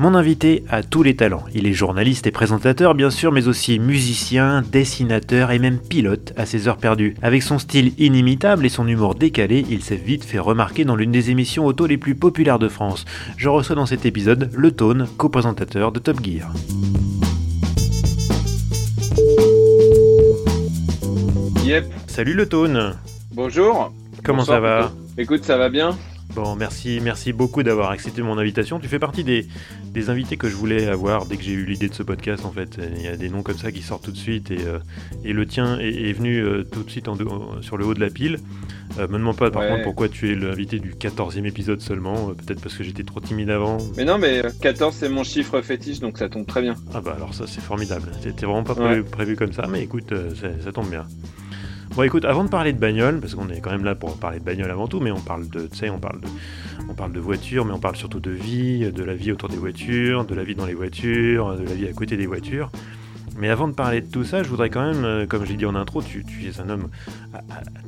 Mon invité a tous les talents. Il est journaliste et présentateur bien sûr, mais aussi musicien, dessinateur et même pilote à ses heures perdues. Avec son style inimitable et son humour décalé, il s'est vite fait remarquer dans l'une des émissions auto les plus populaires de France. Je reçois dans cet épisode Le Tone, co-présentateur de Top Gear. Yep. Salut Le Tone. Bonjour. Comment ça va Écoute, ça va bien Bon, merci, merci beaucoup d'avoir accepté mon invitation. Tu fais partie des, des invités que je voulais avoir dès que j'ai eu l'idée de ce podcast. En fait, il y a des noms comme ça qui sortent tout de suite et, euh, et le tien est, venu euh, tout de suite en sur le haut de la pile. Euh, me demande pas par contre pourquoi tu es l'invité du 14e épisode seulement. Peut-être parce que j'étais trop timide avant. Mais non, mais 14 c'est mon chiffre fétiche donc ça tombe très bien. Ah bah alors ça c'est formidable. C'était vraiment pas prévu, comme ça, mais écoute, ça tombe bien. Bon, écoute, avant de parler de bagnole, parce qu'on est quand même là pour parler de bagnole avant tout, mais on parle de, tu sais, on parle de, on parle de voitures, mais on parle surtout de vie, de la vie autour des voitures, de la vie dans les voitures, de la vie à côté des voitures. Mais avant de parler de tout ça, je voudrais quand même, euh, comme j'ai dit en intro, tu es un homme,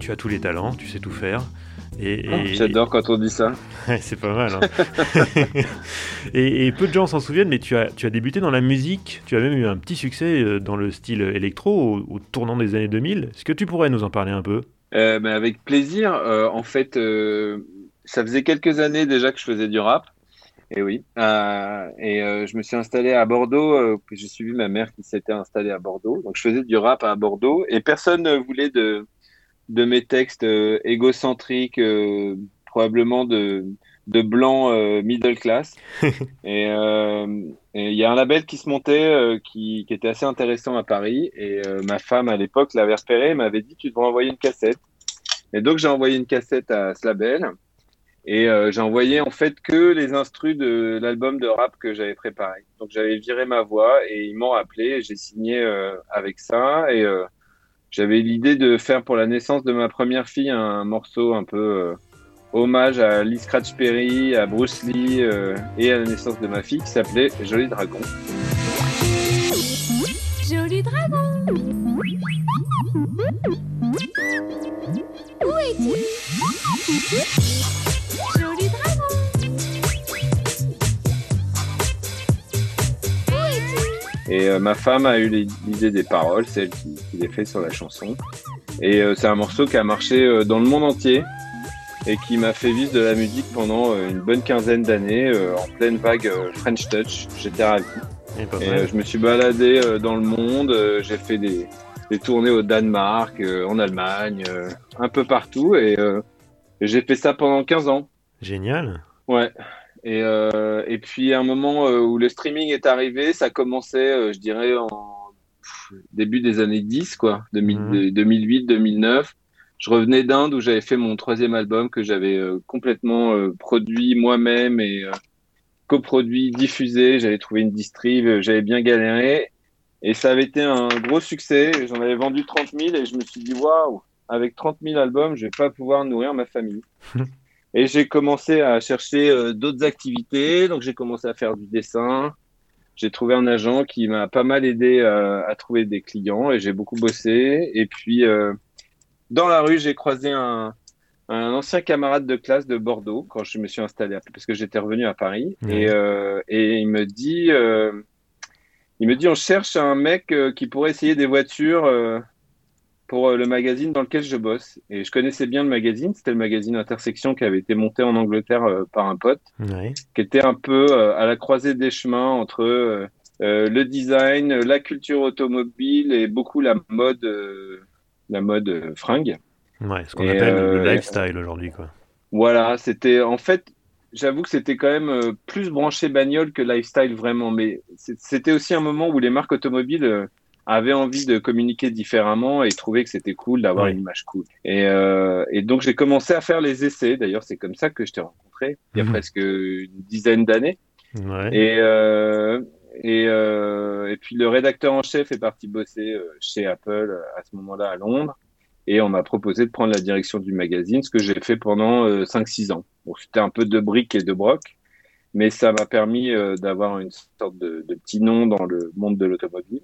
tu as tous les talents, tu sais tout faire. Oh, j'adore quand on dit ça. c'est pas mal. Hein. et, peu de gens s'en souviennent, mais tu as, tu as débuté dans la musique. Tu as même eu un petit succès euh, dans le style électro au, tournant des années 2000. Est-ce que tu pourrais nous en parler un peu? Euh, ben, Avec plaisir. Euh, en fait, ça faisait quelques années déjà que je faisais du rap. Et oui. et je me suis installé à Bordeaux. j'ai suivi ma mère qui s'était installée à Bordeaux. Donc je faisais du rap à Bordeaux. Et personne ne voulait de de mes textes euh, égocentriques, euh, probablement de, de blanc euh, middle class. et il y a un label qui se montait qui, qui, était assez intéressant à Paris. Et ma femme, à l'époque, l'avait repéré et m'avait dit Tu devrais envoyer une cassette. Et donc, j'ai envoyé une cassette à ce label. Et j'ai envoyé en fait que les instrus de l'album de rap que j'avais préparé. Donc j'avais viré ma voix et ils m'ont appelé. J'ai signé avec ça et j'avais l'idée de faire pour la naissance de ma première fille un morceau un peu euh, hommage à Lee Scratch Perry, à Bruce Lee euh, et à la naissance de ma fille qui s'appelait Joli Dragon. Joli Dragon Où es-tu? Et euh, ma femme a eu l'idée des paroles, c'est elle qui, les fait sur la chanson. Et euh, c'est un morceau qui a marché euh, dans le monde entier et qui m'a fait vivre de la musique pendant une bonne quinzaine d'années en pleine vague French Touch. J'étais ravi. Et, je me suis baladé dans le monde, j'ai fait des, des, tournées au Danemark, en Allemagne, un peu partout et j'ai fait ça pendant 15 ans. Génial. Ouais. Et, euh, et puis à un moment euh, où le streaming est arrivé, ça commençait, euh, je dirais, en début des années 10, quoi, 2008, 2009. Mhm. Je revenais d'Inde où j'avais fait mon troisième album que j'avais complètement produit moi-même et coproduit, diffusé. J'avais trouvé une distrib, j'avais bien galéré. Et ça avait été un gros succès. J'en avais vendu 30 000 et je me suis dit, waouh, avec 30 000 albums, je vais pas pouvoir nourrir ma famille. Et j'ai commencé à chercher euh, d'autres activités. Donc, j'ai commencé à faire du dessin. J'ai trouvé un agent qui m'a pas mal aidé euh, à trouver des clients et j'ai beaucoup bossé. Et puis, euh, dans la rue, j'ai croisé un, un, ancien camarade de classe de Bordeaux quand je me suis installé, parce que j'étais revenu à Paris. Et, et, il me dit, il me dit, on cherche un mec qui pourrait essayer des voitures pour euh, le magazine dans lequel je bosse. Et je connaissais bien le magazine, c'était le magazine Intersection qui avait été monté en Angleterre euh, par un pote, qui était un peu euh, à la croisée des chemins entre le design, la culture automobile et beaucoup la mode, la mode fringue. Ouais, ce qu'on appelle le lifestyle aujourd'hui, quoi. Voilà, c'était en fait, j'avoue que c'était quand même plus branché bagnole que lifestyle vraiment, mais c'était aussi un moment où les marques automobiles avait envie de communiquer différemment et trouvait que c'était cool d'avoir une image cool. Et, euh, et donc j'ai commencé à faire les essais. D'ailleurs, c'est comme ça que je t'ai rencontré il y a mhm. presque une dizaine d'années. Ouais. Et, euh, Et, et, puis le rédacteur en chef est parti bosser chez Apple à ce moment-là à Londres. Et on m'a proposé de prendre la direction du magazine, ce que j'ai fait pendant 5-6 ans. Bon, c'était un peu de briques et de broc, mais ça m'a permis d'avoir une sorte de, de, petit nom dans le monde de l'automobile.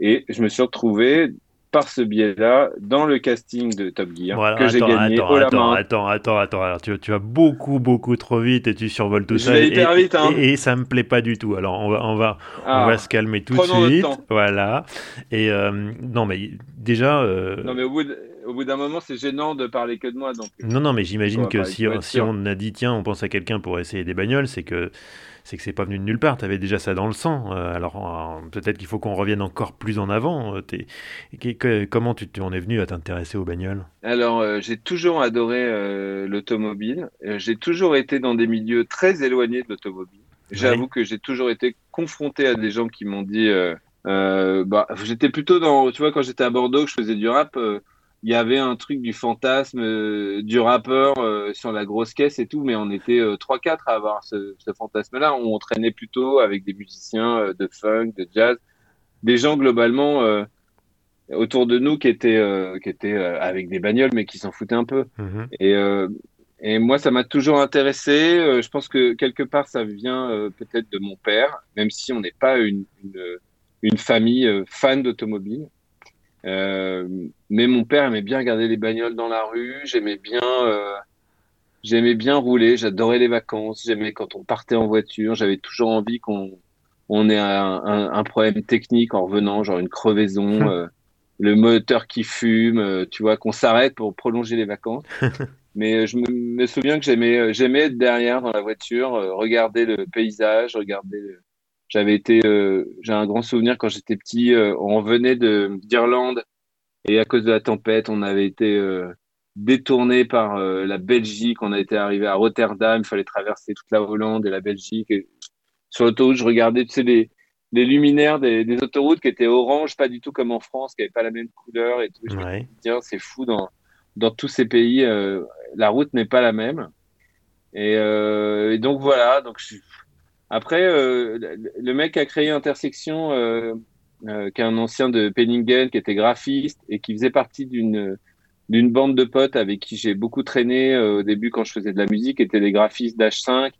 Et je me suis retrouvé par ce biais-là dans le casting de Top Gear que j'ai gagné attends, attends, Attends, attends, attends, Alors, tu, tu, vas beaucoup, beaucoup trop vite et tu survoles tout ça. Et, vite, hein. et, ça me plaît pas du tout. Alors, on va, on va, on ah. va se calmer tout de suite. Voilà. Et euh, non, mais déjà. Euh, non, mais au bout au bout d'un moment, c'est gênant de parler que de moi. Donc... Non, non, mais j'imagine que si, si on a dit tiens, on pense à quelqu'un pour essayer des bagnoles, c'est que c'est que c'est pas venu de nulle part. Tu avais déjà ça dans le sang. Euh, alors euh, peut-être qu'il faut qu'on revienne encore plus en avant. Euh, comment tu en es venu à t'intéresser aux bagnoles? Alors j'ai toujours adoré l'automobile. j'ai toujours été dans des milieux très éloignés de l'automobile. J'avoue que j'ai toujours été confronté à des gens qui m'ont dit. bah, j'étais plutôt dans, tu vois, quand j'étais à Bordeaux, que je faisais du rap, il y avait un truc du fantasme euh, du rappeur euh, sur la grosse caisse et tout, mais on était euh, trois 4 à avoir ce, ce fantasme-là. On traînait plutôt avec des musiciens de funk, de jazz, des gens globalement autour de nous qui étaient qui étaient avec des bagnoles, mais qui s'en foutaient un peu. Mhm. Et et moi, ça m'a toujours intéressé. je pense que quelque part, ça vient peut-être de mon père, même si on n'est pas une, une, une famille fan d'automobile. Euh, mais mon père aimait bien regarder les bagnoles dans la rue. J'aimais bien, euh, j'aimais bien rouler. J'adorais les vacances. J'aimais quand on partait en voiture. J'avais toujours envie qu'on on ait un, un, problème technique en revenant, genre une crevaison, euh, le moteur qui fume, euh, tu vois, qu'on s'arrête pour prolonger les vacances. Mais je me, me souviens que j'aimais, j'aimais être derrière dans la voiture, regarder le paysage, regarder le, j'avais été, euh, j'ai un grand souvenir quand j'étais petit. Euh, on venait de d'Irlande et à cause de la tempête, on avait été euh, détourné par la Belgique. On a été arrivé à Rotterdam. Il fallait traverser toute la Hollande et la Belgique. Et sur l'autoroute, je regardais, tu sais, les, les luminaires des, des, autoroutes qui étaient orange, pas du tout comme en France, qui n'avaient pas la même couleur et tout. Je me disais, c'est fou dans dans tous ces pays, la route n'est pas la même. Et, et donc voilà, donc je, après, euh, le mec a créé Intersection, euh, euh, qui est un ancien de Penningen, qui était graphiste et qui faisait partie d'une d'une bande de potes avec qui j'ai beaucoup traîné au début quand je faisais de la musique, étaient des graphistes d'H5.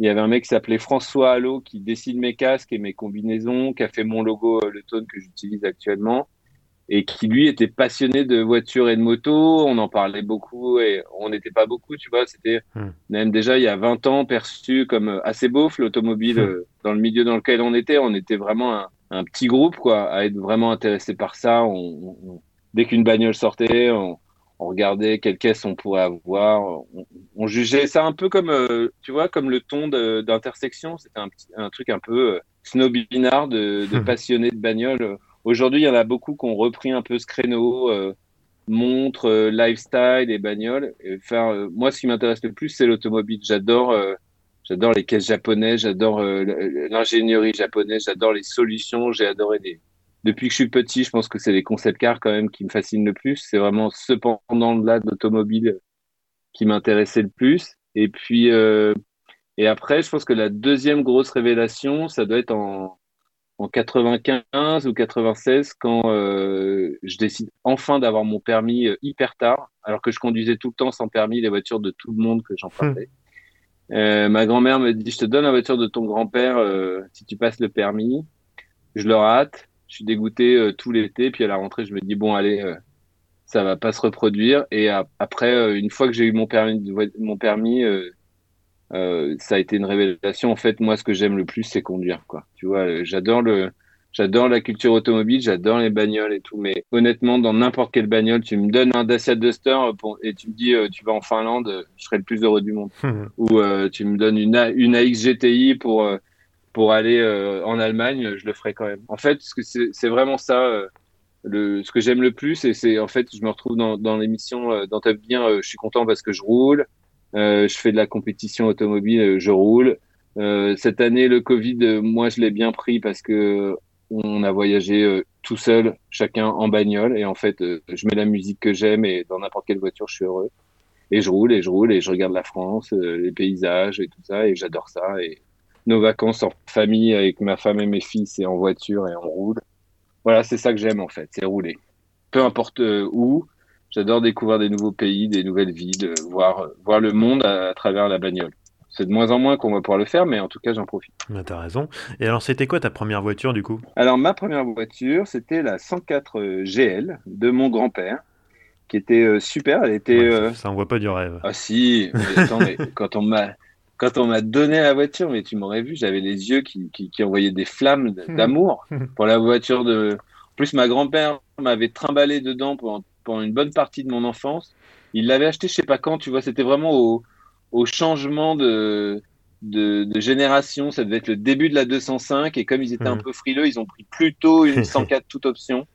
Il y avait un mec qui s'appelait François Allo qui dessine mes casques et mes combinaisons, qui a fait mon logo, le tone que j'utilise actuellement et qui lui était passionné de voitures et de motos. On en parlait beaucoup et on n'était pas beaucoup, tu vois. C'était hmm. même déjà il y a 20 ans perçu comme assez beauf l'automobile hmm. euh, dans le milieu dans lequel on était. On était vraiment un, un petit groupe quoi, à être vraiment intéressé par ça. On, dès qu'une bagnole sortait, on, on, regardait quelle caisse on pourrait avoir. On, jugeait ça un peu comme, euh, tu vois, comme le ton d'intersection. C'était un, un truc un peu euh, snobinard de, de passionné de bagnole Aujourd'hui, il y en a beaucoup qui ont repris un peu ce créneau, euh, montre, euh, lifestyle et bagnoles. Faire, euh, moi, ce qui m'intéresse le plus, c'est l'automobile. J'adore, j'adore les caisses japonaises, j'adore l'ingénierie japonaise, j'adore les solutions. J'ai adoré. Depuis que je suis petit, je pense que c'est les concept cars quand même qui me fascinent le plus. C'est vraiment ce pendant-là d'automobile qui m'intéressait le plus. Et puis, et après, je pense que la deuxième grosse révélation, ça doit être en en 95 ou 96 quand euh, je décide enfin d'avoir mon permis euh, hyper tard, alors que je conduisais tout le temps sans permis les voitures de tout le monde que j'empruntais. Hmm. Euh, ma grand-mère me dit je te donne la voiture de ton grand-père euh, si tu passes le permis. Je le rate, je suis dégoûté euh, tout l'été, puis à la rentrée je me dis bon allez ça va pas se reproduire et après une fois que j'ai eu mon permis mon permis euh, ça a été une révélation. En fait, moi, ce que j'aime le plus, c'est conduire, quoi. Tu vois, euh, j'adore le, j'adore la culture automobile, j'adore les bagnoles et tout. Mais honnêtement, dans n'importe quelle bagnole, tu me donnes un Dacia Duster et tu me dis, euh, tu vas en Finlande, je serai le plus heureux du monde. Ou tu me donnes une, une AX GTI pour pour aller en Allemagne, je le ferai quand même. En fait, c'est vraiment ça. Le, ce que j'aime le plus, et c'est en fait, je me retrouve dans, dans l'émission, dans Top Gear, je suis content parce que je roule, euh, je fais de la compétition automobile, euh, je roule. Euh, cette année, le Covid, moi, je l'ai bien pris parce que on a voyagé tout seul, chacun en bagnole. Et en fait, je mets la musique que j'aime et dans n'importe quelle voiture, je suis heureux. Et je roule et je roule et je regarde la France, les paysages et tout ça. Et j'adore ça. Et nos vacances en famille avec ma femme et mes fils et en voiture et on roule. Voilà, c'est ça que j'aime en fait, c'est rouler. Peu importe euh, où, j'adore découvrir des nouveaux pays, des nouvelles villes, voir, voir le monde à, travers la bagnole. C'est de moins en moins qu'on va pouvoir le faire, mais en tout cas, j'en profite. Bah, T'as raison. Et alors, c'était quoi ta première voiture du coup? Alors, ma première voiture, c'était la 104 euh, GL de mon grand-père, qui était euh, super. Elle était. ça, envoie pas du rêve. Ah si, mais quand on m'a quand on m'a donné la voiture, mais tu m'aurais vu, j'avais les yeux qui, qui, qui, envoyaient des flammes d'amour pour la voiture de. En plus, ma grand-père m'avait trimballé dedans pendant, pendant, une bonne partie de mon enfance. Il l'avait acheté, je sais pas quand, tu vois, c'était vraiment au, au changement de, de, de, génération. Ça devait être le début de la 205. Et comme ils étaient un hmm. peu frileux, ils ont pris plutôt une 104 toute option.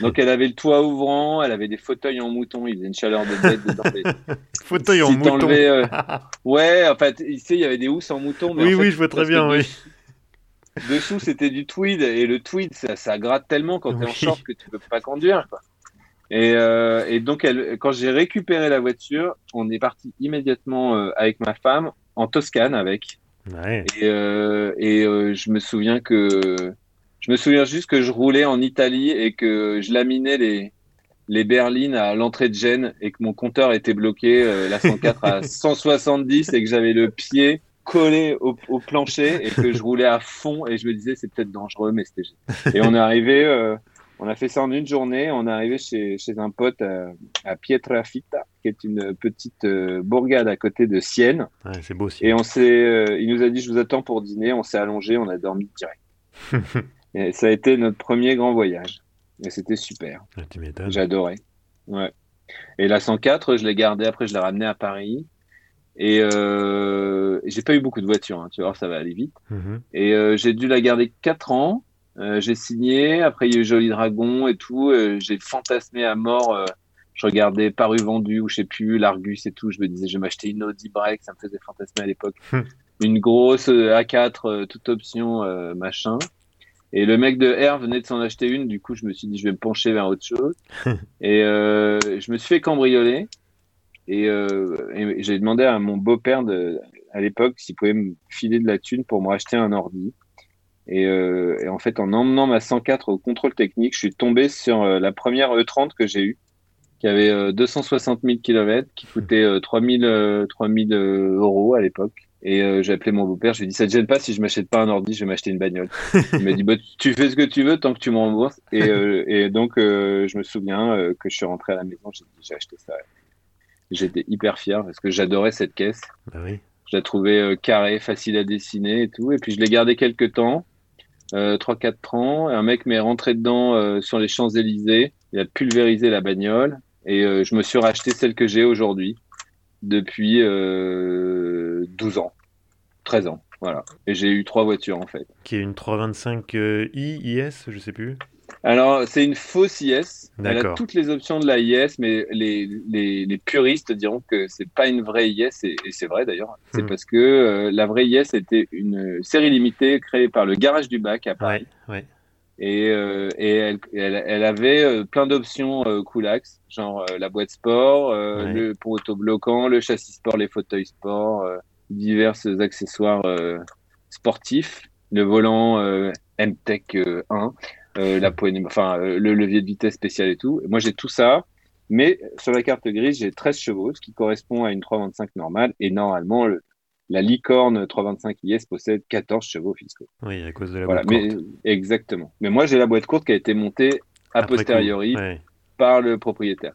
Donc elle avait le toit ouvrant, elle avait des fauteuils en mouton, il faisait une chaleur de bête dedans. fauteuils en mouton. Euh, ouais, en fait, il il y avait des housses en mouton. oui, oui, je vois très bien, oui. Dessous, c'était du tweed, et le tweed, ça, ça gratte tellement quand tu es en short que tu peux pas conduire. Et, euh, et, donc, elle, quand j'ai récupéré la voiture, on est parti immédiatement euh, avec ma femme en Toscane avec. Ouais. Et, et je me souviens que je me souviens juste que je roulais en Italie et que je laminais les, les berlines à l'entrée de Gênes et que mon compteur était bloqué, euh, la 104 à 170 et que j'avais le pied collé au, au, plancher et que je roulais à fond et je me disais c'est peut-être dangereux mais c'était et on est arrivé euh, on a fait ça en une journée on est arrivé chez, chez un pote à, à Pietrafita qui est une petite euh, bourgade à côté de Sienne ouais, c'est beau aussi. et on s'est il nous a dit je vous attends pour dîner on s'est allongé on a dormi direct Et ça a été notre premier grand voyage. Et c'était super. Ah, J'adorais. Ouais. Et la 104, je l'ai gardée après, je l'ai ramenée à Paris. Et euh, j'ai pas eu beaucoup de voitures, hein, tu vois, ça va aller vite. Mm-hmm. Et euh, j'ai dû la garder 4 ans. Euh, j'ai signé, après il y a eu Joli Dragon et tout. Euh, j'ai fantasmé à mort. Euh, je regardais Paru Vendu ou je sais plus, l'Argus et tout. Je me disais, je vais m'acheter une Audi Break, ça me faisait fantasmer à l'époque. une grosse A4, toute option, machin. Et le mec de R venait de s'en acheter une, du coup je me suis dit je vais me pencher vers autre chose. et euh, je me suis fait cambrioler. Et, et j'ai demandé à mon beau-père à l'époque s'il pouvait me filer de la thune pour me racheter un ordi. Et, euh, et, en fait, en emmenant ma 104 au contrôle technique, je suis tombé sur euh, la première E30 que j'ai eue, qui avait 260 000 km, qui coûtait 3000, 3000 euros à l'époque. Et euh, j'ai appelé mon beau-père, je lui ai dit ça te gêne pas si je m'achète pas un ordi, je vais m'acheter une bagnole. Il m'a dit bah, tu fais ce que tu veux tant que tu me rembourses. Et, euh, et donc euh, je me souviens euh, que je suis rentré à la maison, j'ai dit j'ai acheté ça. J'étais hyper fier parce que j'adorais cette caisse. Bah oui. Je la trouvais euh, carrée, facile à dessiner et tout. Et puis je l'ai gardé quelques temps, euh, 3-4 ans. Et un mec m'est rentré dedans sur les Champs-Élysées. Il a pulvérisé la bagnole et je me suis racheté celle que j'ai aujourd'hui depuis euh, 12 ans, 13 ans. Voilà. Et j'ai eu trois voitures en fait. Qui est une 325i euh, IS, je sais plus. Alors, c'est une fausse IS. Elle a toutes les options de la IS, mais les, les, les puristes diront que c'est pas une vraie IS, et, et c'est vrai d'ailleurs. C'est hmm. parce que euh, la vraie IS était une série limitée créée par le Garage du Bac à Paris. Ouais, ouais. Et, euh, et elle, elle, elle, avait euh, plein d'options euh, Coolax, genre la boîte sport, ouais. le pour autobloquant, le châssis sport, les fauteuils sport, divers accessoires sportifs, le volant MTech 1, la poignée, enfin le levier de vitesse spécial et tout. moi j'ai tout ça, mais sur la carte grise j'ai 13 chevaux, ce qui correspond à une 325 normale. Et normalement le, la licorne 325 IS possède 14 chevaux fiscaux. Oui, à cause de la voilà, boîte mais, courte. Exactement. Mais moi, j'ai la boîte courte qui a été montée a posteriori ouais. par le propriétaire.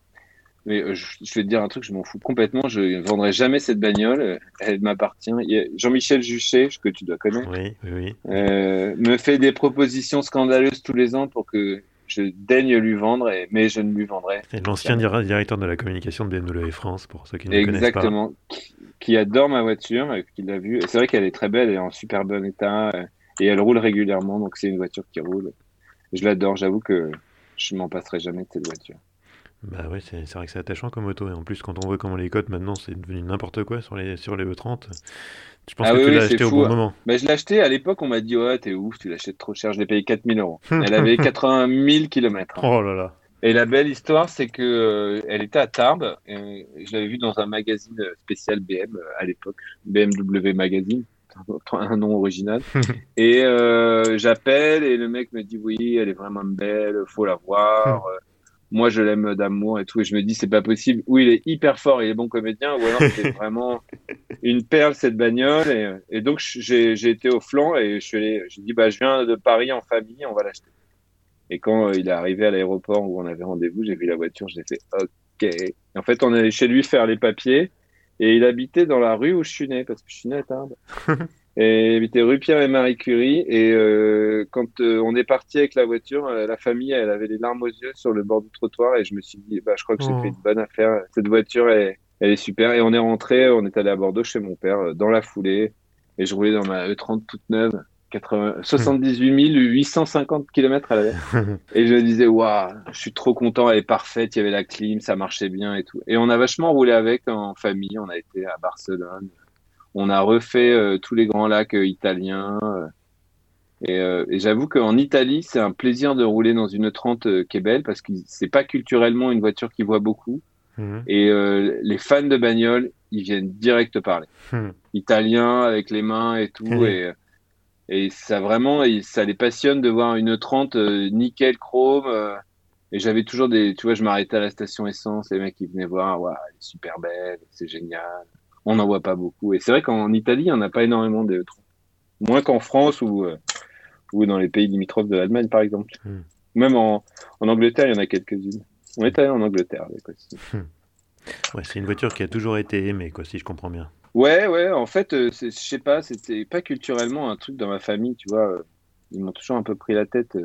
Mais euh, je, je, vais te dire un truc, je m'en fous complètement. Je ne vendrai jamais cette bagnole. Elle m'appartient. Jean-Michel Juchet, que tu dois connaître, oui, oui, oui. Euh, me fait des propositions scandaleuses tous les ans pour que je daigne lui vendre, et, mais je ne lui vendrai. L'ancien directeur de la communication de BMW France, pour ceux qui ne connaissent pas. Exactement qui adore ma voiture, euh, qui l'a vue. C'est vrai qu'elle est très belle, elle est en super bon état euh, et elle roule régulièrement, donc c'est une voiture qui roule. Je l'adore, j'avoue que je m'en passerai jamais de cette voiture. Bah oui, c'est vrai que c'est attachant comme auto. Et en plus, quand on voit comment les cotes maintenant, c'est devenu n'importe quoi sur les, sur les E30. Je pense ah que oui, tu l'as acheté fou, au bon hein. moment. Bah, je l'ai acheté à l'époque, on m'a dit Ouais, t'es ouf, tu l'achètes trop cher. Je l'ai payé 4000 euros. Elle avait 80 000 km. Oh là là. Et la belle histoire, c'est que euh, elle était à Tarbes. Et je l'avais vue dans un magazine spécial BM euh, à l'époque, BMW Magazine. un nom original. et euh, j'appelle et le mec me dit oui, elle est vraiment belle, faut la voir. Moi, je l'aime d'amour et tout. Et je me dis, c'est pas possible. Ou il est hyper fort, il est bon comédien, ou alors c'est vraiment une perle cette bagnole. Et, et donc, j'ai été au flanc et je suis j'ai dit, bah, je viens de Paris en famille, on va l'acheter. Et quand il est arrivé à l'aéroport où on avait rendez-vous, j'ai vu la voiture, j'ai fait OK. Et en fait, on est allé chez lui faire les papiers et il habitait dans la rue où je suis né parce que je suis né à Tarbes. et il rue Pierre et Marie Curie. Et euh, quand euh, on est parti avec la voiture, euh, la famille, elle avait les larmes aux yeux sur le bord du trottoir et je me suis dit, bah, je crois que j'ai fait oh. une bonne affaire. Cette voiture, elle, elle est super. Et on est rentré, on est allé à Bordeaux chez mon père dans la foulée. Et je roulais dans ma E30 toute neuve. 78 850 km à l'heure. et je me disais, waouh, je suis trop content, elle est parfaite, il y avait la clim, ça marchait bien et tout. Et on a vachement roulé avec en famille, on a été à Barcelone, on a refait euh, tous les grands lacs euh, italiens. Euh, et, j'avoue qu'en Italie, c'est un plaisir de rouler dans une 30 qui est belle parce que c'est pas culturellement une voiture qui voit beaucoup. Mhm. Et les fans de bagnole, ils viennent direct parler. Mhm. Italien avec les mains et tout. Et et ça vraiment, ça les passionne de voir une 30 euh, nickel chrome. Euh, et j'avais toujours des, tu vois, je m'arrêtais à la station essence, les mecs qui venaient voir, ouais, elle est super belle, c'est génial. On n'en voit pas beaucoup. Et c'est vrai qu'en Italie, il n'y en a pas énormément de 30 Moins qu'en France ou, euh, ou dans les pays limitrophes de l'Allemagne, par exemple. Hmm. Même en, en, Angleterre, il y en a quelques-unes. On est allé en Angleterre avec aussi. Hmm. Ouais, c'est une voiture qui a toujours été aimée, quoi, si je comprends bien. Ouais, ouais, en fait, euh, je sais pas, c'était pas culturellement un truc dans ma famille, tu vois. Euh, ils m'ont toujours un peu pris la tête. Euh,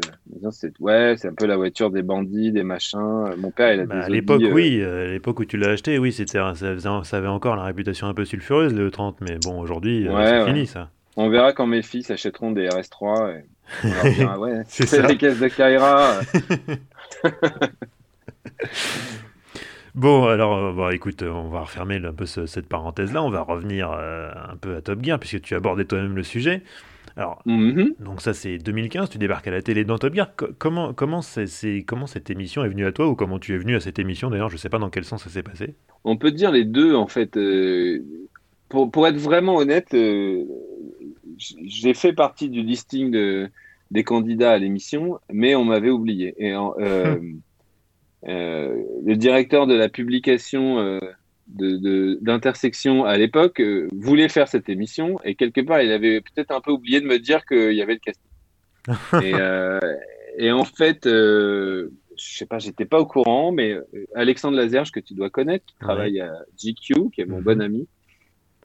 ouais, c'est un peu la voiture des bandits, des machins. Mon père, il a bah, À l'époque, oui. À l'époque où tu l'as acheté, oui, c'était, ça, ça, avait encore la réputation un peu sulfureuse, le 30 Mais bon, aujourd'hui, c'est fini, ça. On verra quand mes fils achèteront des RS3. Et on leur dira, ouais, c'est, les caisses de Kaira. Bon, alors, euh, bon, écoute, euh, on va refermer un peu cette parenthèse-là. On va revenir euh, un peu à Top Gear, puisque tu abordais toi-même le sujet. Alors, mhm. donc ça, c'est 2015, tu débarques à la télé dans Top Gear. comment, comment, c'est, comment cette émission est venue à toi, ou comment tu es venu à cette émission? D'ailleurs, je ne sais pas dans quel sens ça s'est passé. On peut dire les deux, en fait. pour, pour, être vraiment honnête, j'ai fait partie du listing de, des candidats à l'émission, mais on m'avait oublié. Et Euh, le directeur de la publication euh, d'intersection à l'époque euh, voulait faire cette émission et quelque part il avait peut-être un peu oublié de me dire qu'il y avait le casting. et, et, en fait, je sais pas, j'étais pas au courant, mais Alexandre Lazerge que tu dois connaître, qui travaille à GQ, qui est mon mhm. bon ami,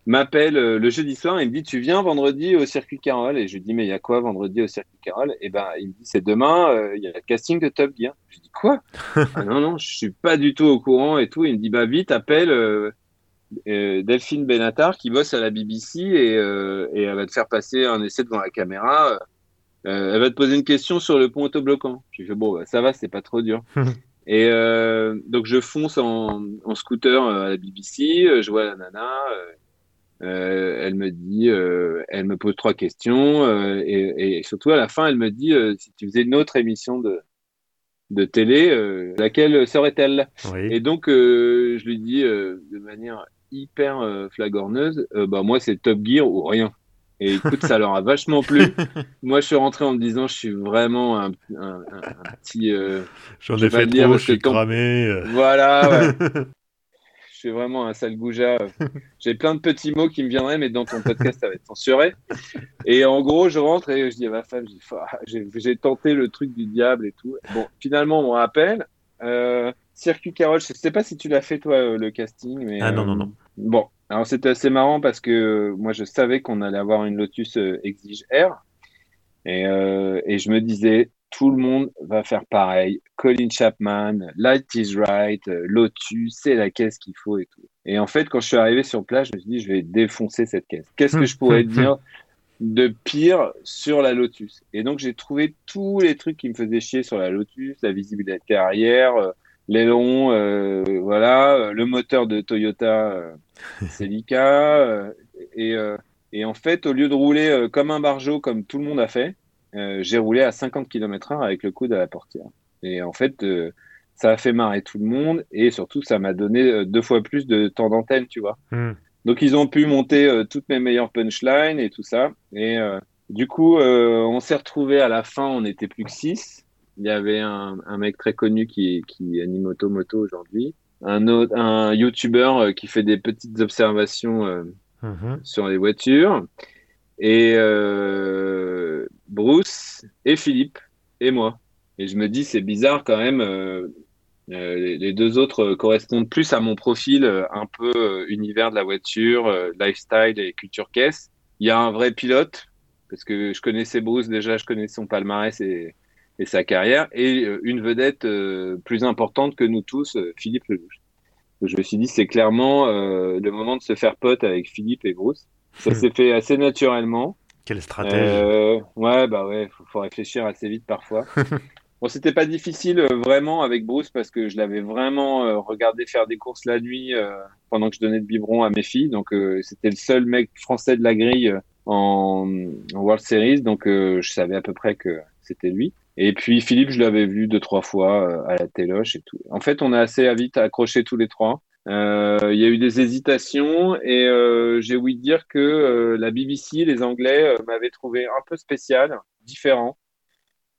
m'appelle euh, le jeudi soir et me dit tu viens vendredi au circuit Carole? Et je lui dis mais il y a quoi vendredi au circuit Carole? Et ben il me dit c'est demain euh, il y a le casting de Top Gear. Je dis quoi? Ah, non non je suis pas du tout au courant et tout. Il me dit bah vite appelle euh, Delphine Benatar qui bosse à la BBC et, et, elle va te faire passer un essai devant la caméra. Elle va te poser une question sur le pont autobloquant. Je fais bon bah, ça va c'est pas trop dur. Et donc je fonce en, en scooter à la BBC je vois la nana elle me dit, euh, elle me pose trois questions euh, et, et, surtout à la fin, elle me dit si tu faisais une autre émission de de télé, laquelle serait-elle? Et donc je lui dis de manière hyper flagorneuse, bah moi c'est Top Gear ou rien. Et écoute, ça leur a vachement plu. Moi, je suis rentré en me disant, je suis vraiment un, un, un, petit. J'en ai fait trop, je suis cramé. Voilà. Ouais. suis vraiment un sale goujat. J'ai plein de petits mots qui me viendraient, mais dans ton podcast, ça va être censuré. Et en gros, je rentre et je dis à ma femme, j'ai tenté le truc du diable et tout. Bon, finalement, on m'appelle. Euh, Circuit Carole, je sais pas si tu l'as fait toi euh, le casting, mais ah non non non. Euh, bon, alors c'était assez marrant parce que moi je savais qu'on allait avoir une Lotus Exige R et, et je me disais tout le monde va faire pareil. Colin Chapman, Light is Right, euh, Lotus, c'est la caisse qu'il faut et tout. Et en fait, quand je suis arrivé sur place, je me suis dit, je vais défoncer cette caisse. Qu'est-ce que je pourrais dire de pire sur la Lotus? Et donc, j'ai trouvé tous les trucs qui me faisaient chier sur la Lotus, la visibilité arrière, euh, l'aileron, euh, voilà, le moteur de Toyota Celica. et, et en fait, au lieu de rouler comme un barjot, comme tout le monde a fait, euh, j'ai roulé à 50 km/h avec le coude à la portière. Et en fait, euh, ça a fait marrer tout le monde et surtout, ça m'a donné euh, deux fois plus de temps d'antenne, tu vois. Hmm. Donc ils ont pu monter euh, toutes mes meilleures punchlines et tout ça. Et du coup, on s'est retrouvé à la fin, on n'était plus que six. Il y avait un, un mec très connu qui, qui anime Automoto aujourd'hui, un autre, un YouTuber qui fait des petites observations Mhm. sur les voitures, et Bruce et Philippe et moi. Et je me dis, c'est bizarre quand même. euh, euh, les, deux autres euh, correspondent plus à mon profil, euh, un peu euh, univers de la voiture, euh, lifestyle et culture caisse. Il y a un vrai pilote, parce que je connaissais Bruce déjà, je connaissais son palmarès et, et sa carrière, et euh, une vedette euh, plus importante que nous tous, euh, Philippe Lelouch. Je me suis dit, c'est clairement euh, le moment de se faire pote avec Philippe et Bruce. Ça s'est fait assez naturellement. Quelle stratège. Euh, ouais, bah ouais, faut, faut réfléchir assez vite parfois. Bon, c'était pas difficile euh, vraiment avec Bruce parce que je l'avais vraiment euh, regardé faire des courses la nuit euh, pendant que je donnais le biberon à mes filles. Donc c'était le seul mec français de la grille en, en World Series, donc je savais à peu près que c'était lui. Et puis Philippe, je l'avais vu deux trois fois à la téloche et tout. En fait, on a assez vite accroché tous les trois. Euh, Il y a eu des hésitations et euh, j'ai ouï dire que euh, la BBC, les Anglais, euh, m'avaient trouvé un peu spécial, différent,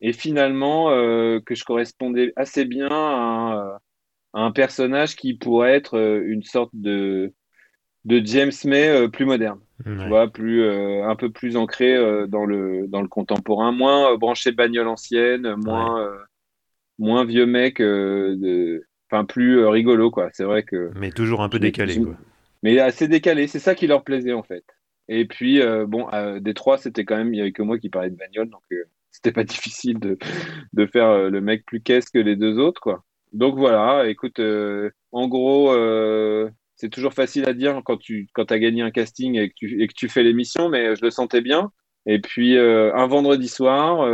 et finalement euh, que je correspondais assez bien à un, à un personnage qui pourrait être euh, une sorte de de James May euh, plus moderne, tu Ouais. vois, plus euh, un peu plus ancré euh, dans le dans le contemporain, moins euh, branché bagnole ancienne, moins euh, moins vieux mec, euh, de, enfin plus euh, rigolo quoi. C'est vrai que Mais toujours un peu décalé, quoi. mais assez décalé, c'est ça qui leur plaisait en fait. Et puis euh, bon, euh, des trois, c'était quand même, il y avait que moi qui parlais de bagnole, donc euh, c'était pas difficile de, de faire le mec plus caisse que les deux autres, quoi. Donc voilà, écoute, en gros, c'est toujours facile à dire quand tu quand as gagné un casting et que tu, et que tu fais l'émission, mais je le sentais bien. Et puis un vendredi soir,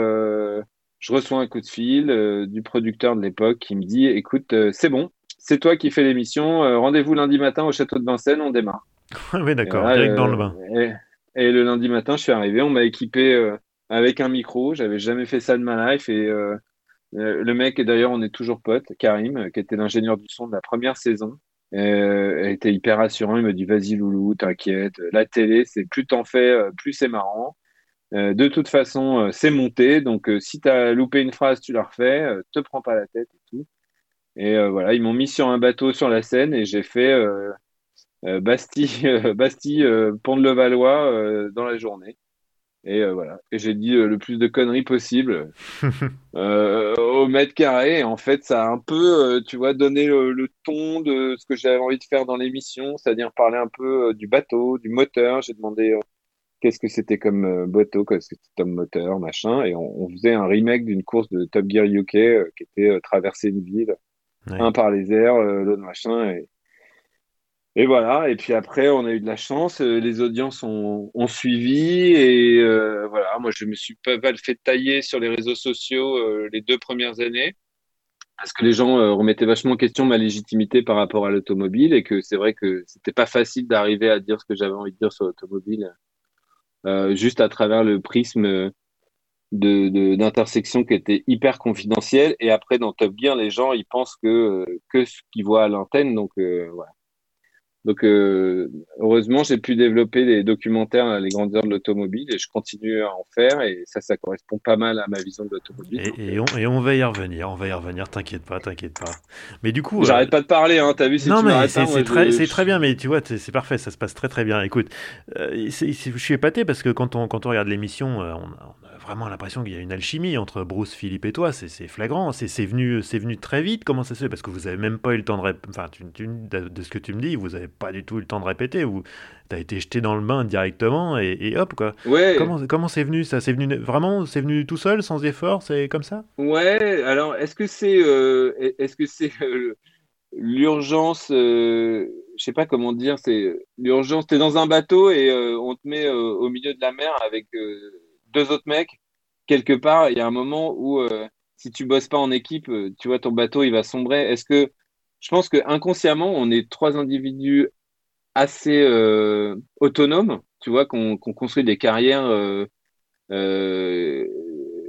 je reçois un coup de fil euh, du producteur de l'époque qui me dit, écoute, euh, c'est bon, c'est toi qui fais l'émission, euh, rendez-vous lundi matin au château de Vincennes, on démarre. oui, d'accord, direct dans le bain. Et, et le lundi matin, je suis arrivé, on m'a équipé avec un micro. J'avais jamais fait ça de ma life. Et le mec, et d'ailleurs, on est toujours potes, Karim, qui était l'ingénieur du son de la première saison, était hyper rassurant. Il me dit, vas-y, loulou, t'inquiète. La télé, c'est plus t'en fais, plus c'est marrant. Euh, de toute façon, euh, c'est monté. Donc, euh, si t'as loupé une phrase, tu la refais. te prends pas la tête et tout. Et voilà, ils m'ont mis sur un bateau sur la Seine et j'ai fait Bastille, Bastille Pont de Levallois euh, dans la journée. Et voilà. Et j'ai dit le plus de conneries possible au mètre carré. Et en fait, ça a un peu, tu vois, donné le, le ton de ce que j'avais envie de faire dans l'émission, c'est-à-dire parler un peu du bateau, du moteur. J'ai demandé qu'est-ce que c'était comme euh, bateau, qu'est-ce que c'était comme moteur, machin. Et on, on faisait un remake d'une course de Top Gear UK euh, qui était euh, traverser une ville, Ouais. un par les airs, euh, l'autre machin. Et, et voilà, et puis après, on a eu de la chance, les audiences ont, ont suivi, et voilà, moi je me suis pas mal fait tailler sur les réseaux sociaux les deux premières années, parce que les gens remettaient vachement en question ma légitimité par rapport à l'automobile, et que c'est vrai que c'était pas facile d'arriver à dire ce que j'avais envie de dire sur l'automobile, euh, juste à travers le prisme euh, de, de- d'intersection qui était hyper confidentiel, et après dans Top Gear, les gens ils pensent que, euh, que ce qu'ils voient à l'antenne, donc euh, voilà. Donc, euh, heureusement, j'ai pu développer des documentaires à les grandeurs de l'automobile et je continue à en faire et ça, ça correspond pas mal à ma vision de l'automobile. Et, euh, on, et on va y revenir, on va y revenir, t'inquiète pas, t'inquiète pas. Mais du coup, euh, J'arrête pas de parler, hein, t'as vu, si non, tu mais c'est très, je- très bien, mais tu vois, c'est parfait, ça se passe très très bien. Écoute, euh, je suis épaté parce que quand on, quand on regarde l'émission, euh, on, on a vraiment l'impression qu'il y a une alchimie entre Bruce, Philippe et toi, c'est flagrant, c'est venu, très vite, comment ça se fait? Parce que vous avez même pas eu le temps de répéter, enfin, tu, tu- de, de ce que tu me dis, vous avez pas du tout eu le temps de répéter, vous t'as été jeté dans le bain directement et, et hop quoi. Ouais, Comment comment c'est venu ça? C'est venu vraiment, c'est venu tout seul, sans effort, c'est comme ça? Ouais, alors est-ce que c'est euh, est-ce que c'est euh, l'urgence, euh, je sais pas comment dire, c'est l'urgence, t'es dans un bateau et euh, on te met euh, au milieu de la mer avec euh, deux autres mecs, quelque part, il y a un moment où euh, si tu bosses pas en équipe, euh, tu vois, ton bateau, il va sombrer. Est-ce que, je pense que inconsciemment, on est trois individus assez euh, autonomes, tu vois, qu'on construit des carrières euh,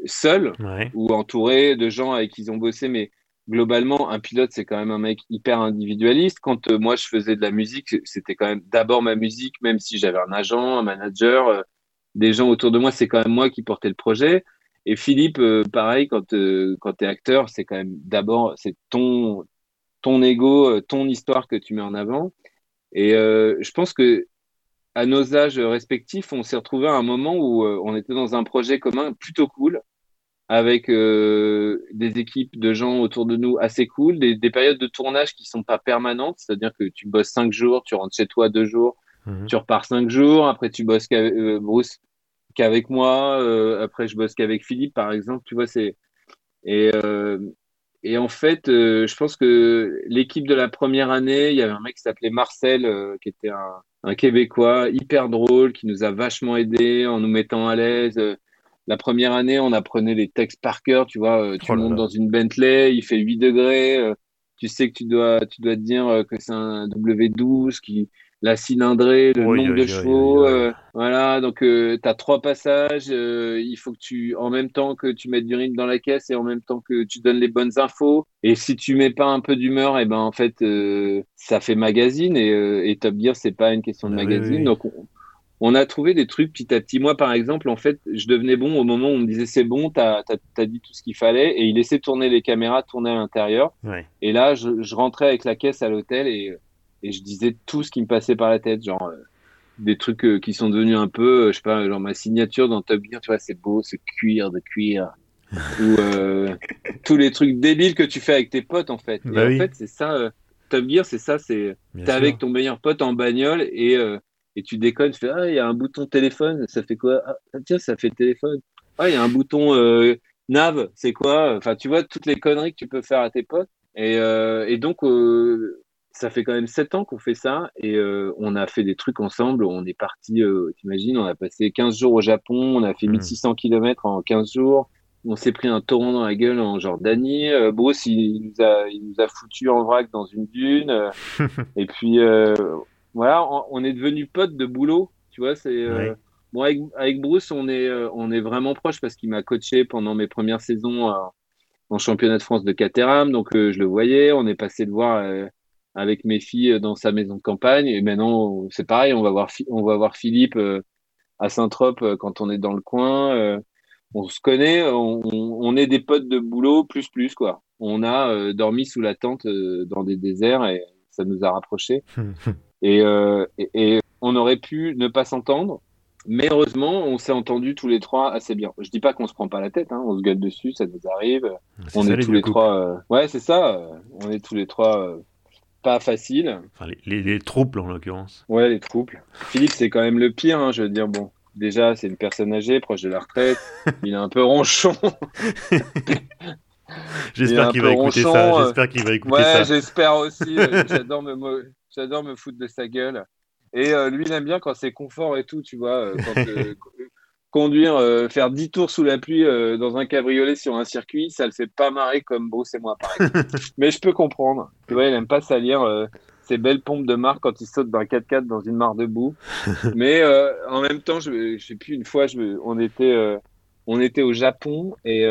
seuls Ouais. ou entourés de gens avec qui ils ont bossé, mais globalement, un pilote, c'est quand même un mec hyper individualiste. Quand euh, moi, je faisais de la musique, c'était quand même d'abord ma musique, même si j'avais un agent, un manager, euh, des gens autour de moi, c'est quand même moi qui portais le projet. Et Philippe, euh, pareil, quand, quand tu es acteur, c'est quand même d'abord, c'est ton, ton ego, ton histoire que tu mets en avant. Et je pense que à nos âges respectifs, on s'est retrouvé à un moment où on était dans un projet commun plutôt cool avec euh, des équipes de gens autour de nous assez cool, des, des périodes de tournage qui sont pas permanentes, c'est-à-dire que tu bosses cinq jours, tu rentres chez toi deux jours, mhm. tu repars cinq jours, après tu bosses qu'avec euh, Bruce qu'avec moi, euh, après je bosse qu'avec Philippe par exemple, tu vois c'est et euh, et en fait, je pense que l'équipe de la première année, il y avait un mec qui s'appelait Marcel, qui était un, un Québécois hyper drôle, qui nous a vachement aidé en nous mettant à l'aise la première année, on apprenait les textes par cœur, tu vois. Tu oh montes dans une Bentley, il fait 8 degrés. Tu sais que tu dois, tu dois te dire que c'est un W12, qui, la cylindrée, le nombre de chevaux. voilà, donc tu as trois passages. il faut que tu, en même temps que tu mettes du rythme dans la caisse et en même temps que tu donnes les bonnes infos. Et si tu mets pas un peu d'humeur, et eh ben en fait, ça fait magazine. Et, et Top Gear, c'est pas une question de ah magazine. Donc, on a trouvé des trucs petit à petit. Moi, par exemple, en fait, je devenais bon au moment où on me disait c'est bon, t'as as, dit tout ce qu'il fallait, et il laissait tourner les caméras, tourner à l'intérieur. Et là, je, rentrais avec la caisse à l'hôtel et, je disais tout ce qui me passait par la tête, genre euh, des trucs euh, qui sont devenus un peu, euh, je sais pas, genre ma signature dans Top Gear, tu vois, c'est beau, ce cuir de cuir. ou tous les trucs débiles que tu fais avec tes potes en fait. Bah en fait, c'est ça. Top Gear, c'est ça, c'est t'es avec ton meilleur pote en bagnole et et tu déconnes, tu fais Ah, il y a un bouton téléphone, ça fait quoi? Ah, tiens, ça fait téléphone. Ah, il y a un bouton euh, nav, c'est quoi? Enfin, tu vois, toutes les conneries que tu peux faire à tes potes. Et, euh, et donc, euh, ça fait quand même sept ans qu'on fait ça et euh, on a fait des trucs ensemble. On est parti, euh, t'imagines, on a passé 15 jours au Japon, on a fait 1600 mmh. km en 15 jours. On s'est pris un torrent dans la gueule en Jordanie. Bruce, il nous a, il nous a foutu en vrac dans une dune. et puis, voilà, on, est devenu potes de boulot. Tu vois, c'est euh, bon avec, Bruce, on est euh, on est vraiment proche parce qu'il m'a coaché pendant mes premières saisons euh, en championnat de France de Caterham, donc je le voyais. On est passé le voir avec mes filles dans sa maison de campagne et maintenant c'est pareil. On va voir on va voir Philippe à Saint-Trope quand on est dans le coin. on se connaît, on, on, est des potes de boulot plus plus quoi. On a dormi sous la tente dans des déserts et ça nous a rapprochés. Euh, et, et, on aurait pu ne pas s'entendre, mais heureusement, on s'est entendus tous les trois assez bien. Je dis pas qu'on se prend pas la tête, hein, on se gueule dessus, ça nous arrive. on est tous les trois. Euh, ouais, c'est ça. Euh, on est tous les trois pas faciles. Enfin, les, les, troubles en l'occurrence. Ouais, les troubles. Philippe, c'est quand même le pire. Hein, je veux dire, bon, déjà, c'est une personne âgée, proche de la retraite. il est un peu ronchon. J'espère qu'il va écouter ça. J'espère qu'il va écouter ouais, j'espère aussi. J'adore me, J'adore me foutre de sa gueule. Et euh, lui, il aime bien quand c'est confort et tout, tu vois. Euh, euh, conduire, faire 10 tours sous la pluie dans un cabriolet sur un circuit, ça le fait pas marrer comme Bruce et moi, pareil. Mais je peux comprendre. Tu vois, il aime pas salir ses belles pompes de marque quand il saute d'un 4x4 dans une mare de boue. Mais en même temps, je, je sais plus, une fois, je, on, était, on était au Japon et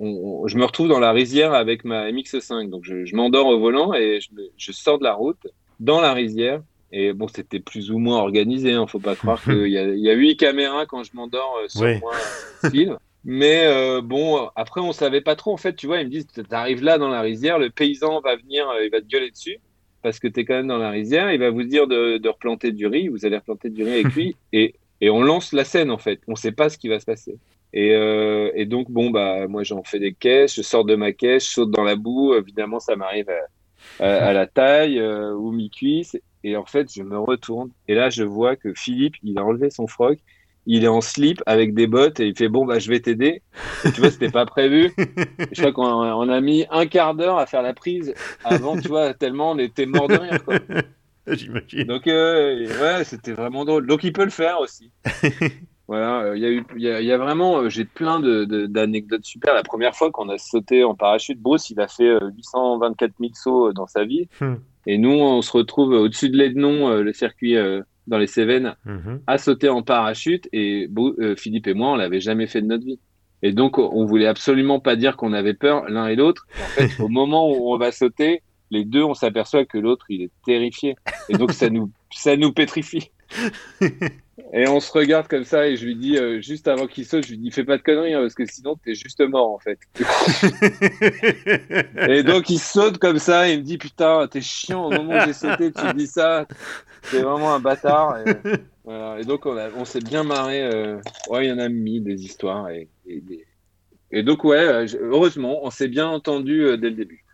je me retrouve dans la rizière avec ma MX5. Donc, je, m'endors au volant et je, je, sors de la route dans la rizière. Et bon, c'était plus ou moins organisé. Hein, faut pas croire qu'il y a, il y a huit caméras quand je m'endors euh, sur moi. Euh, Mais euh, bon, après, on savait pas trop. En fait, tu vois, ils me disent, t'arrives là dans la rizière, le paysan va venir, il va te gueuler dessus parce que tu es quand même dans la rizière. Il va vous dire de, de replanter du riz. Vous allez replanter du riz avec lui. et, et on lance la scène, en fait. On sait pas ce qui va se passer. Et, euh, et donc, bon, bah, moi, j'en fais des caisses. Je sors de ma caisse, je saute dans la boue. Évidemment, ça m'arrive à à, la taille euh, ou mi-cuisse. Et en fait, je me retourne et là, je vois que Philippe, il a enlevé son froc. Il est en slip avec des bottes et il fait bon bah je vais t'aider. Tu vois c'était pas prévu. je crois qu'on on a mis un quart d'heure à faire la prise avant tu vois tellement on était mort de rire quoi. J'imagine. Donc euh, ouais c'était vraiment drôle. Donc il peut le faire aussi. Voilà, euh, il y a eu, il y, a vraiment, euh, j'ai plein d'anecdotes de, super. La première fois qu'on a sauté en parachute, Bruce, il a fait 824 euh, 000 sauts dans sa vie. Hmm. Et nous, on se retrouve au-dessus de l'Ednon, le circuit dans les Cévennes, hmm. à sauter en parachute. Et Philippe et moi, on l'avait jamais fait de notre vie. Et donc, on voulait absolument pas dire qu'on avait peur l'un et l'autre. En fait, au moment où on va sauter, les deux, on s'aperçoit que l'autre, il est terrifié. Et donc, ça nous, ça nous pétrifie. Et on se regarde comme ça et je lui dis, euh, juste avant qu'il saute, je lui dis, fais pas de conneries, hein, parce que sinon, t'es juste mort, en fait. et donc, il saute comme ça et il me dit, putain, t'es chiant, au moment où j'ai sauté, tu dis ça, t'es vraiment un bâtard. Et, donc, on, on s'est bien marré. Euh, ouais, il y en a mis des histoires. Et, et donc, ouais, euh, heureusement, on s'est bien entendu dès le début.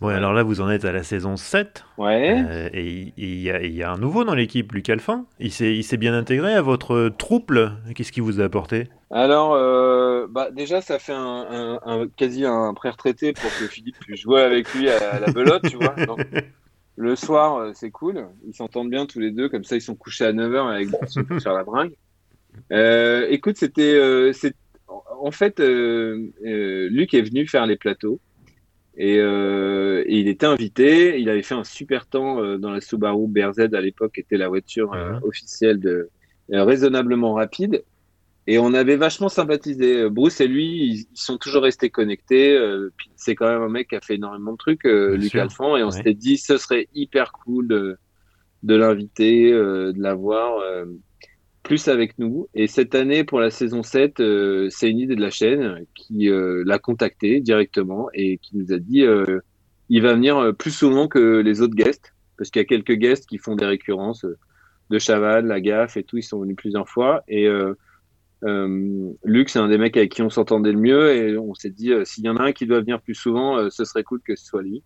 Bon, alors là, vous en êtes à la saison 7. Ouais. Euh, et il y, y, a un nouveau dans l'équipe, Luc Alphin. Il s'est bien intégré à votre troupe. Qu'est-ce qu'il vous a apporté? Alors, euh, bah, déjà, ça fait un, un, quasi un pré-retraité pour que Philippe puisse jouer avec lui à, la belote, tu vois. Donc, le soir, euh, c'est cool. Ils s'entendent bien tous les deux. Comme ça, ils sont couchés à 9h avec sur la bringue. Euh, écoute, c'était. en fait, Luc est venu faire les plateaux. Euh, et, il était invité. Il avait fait un super temps euh, dans la Subaru BRZ à l'époque, était la voiture euh, officielle de raisonnablement rapide. Et on avait vachement sympathisé. Bruce et lui, ils, sont toujours restés connectés. c'est quand même un mec qui a fait énormément de trucs, Luc Alphand. Et on s'était dit, ce serait hyper cool de, de l'inviter, de l'avoir plus avec nous. Et cette année, pour la saison 7, euh, c'est une idée de la chaîne qui euh, l'a contacté directement et qui nous a dit euh, il va venir plus souvent que les autres guests, parce qu'il y a quelques guests qui font des récurrences de Chaval, la gaffe et tout, ils sont venus plusieurs fois. Et Luc, c'est un des mecs avec qui on s'entendait le mieux et on s'est dit s'il y en a un qui doit venir plus souvent, ce serait cool que ce soit lui.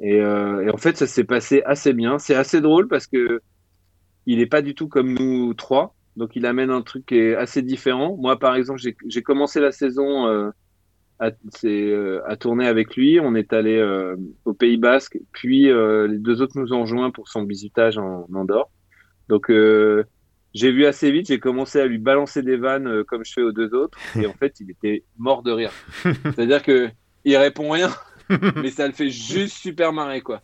Et, et en fait, ça s'est passé assez bien. C'est assez drôle parce que il est pas du tout comme nous trois. Donc il amène un truc qui est assez différent. Moi, par exemple, j'ai commencé la saison euh, à, euh, à, tourner avec lui. On est allé euh, au Pays Basque, puis les deux autres nous ont rejoints pour son visitage en, Andorre. Donc j'ai vu assez vite, j'ai commencé à lui balancer des vannes comme je fais aux deux autres, et en fait, il était mort de rire. C'est-à-dire que il répond rien, mais ça le fait juste super marrer, quoi.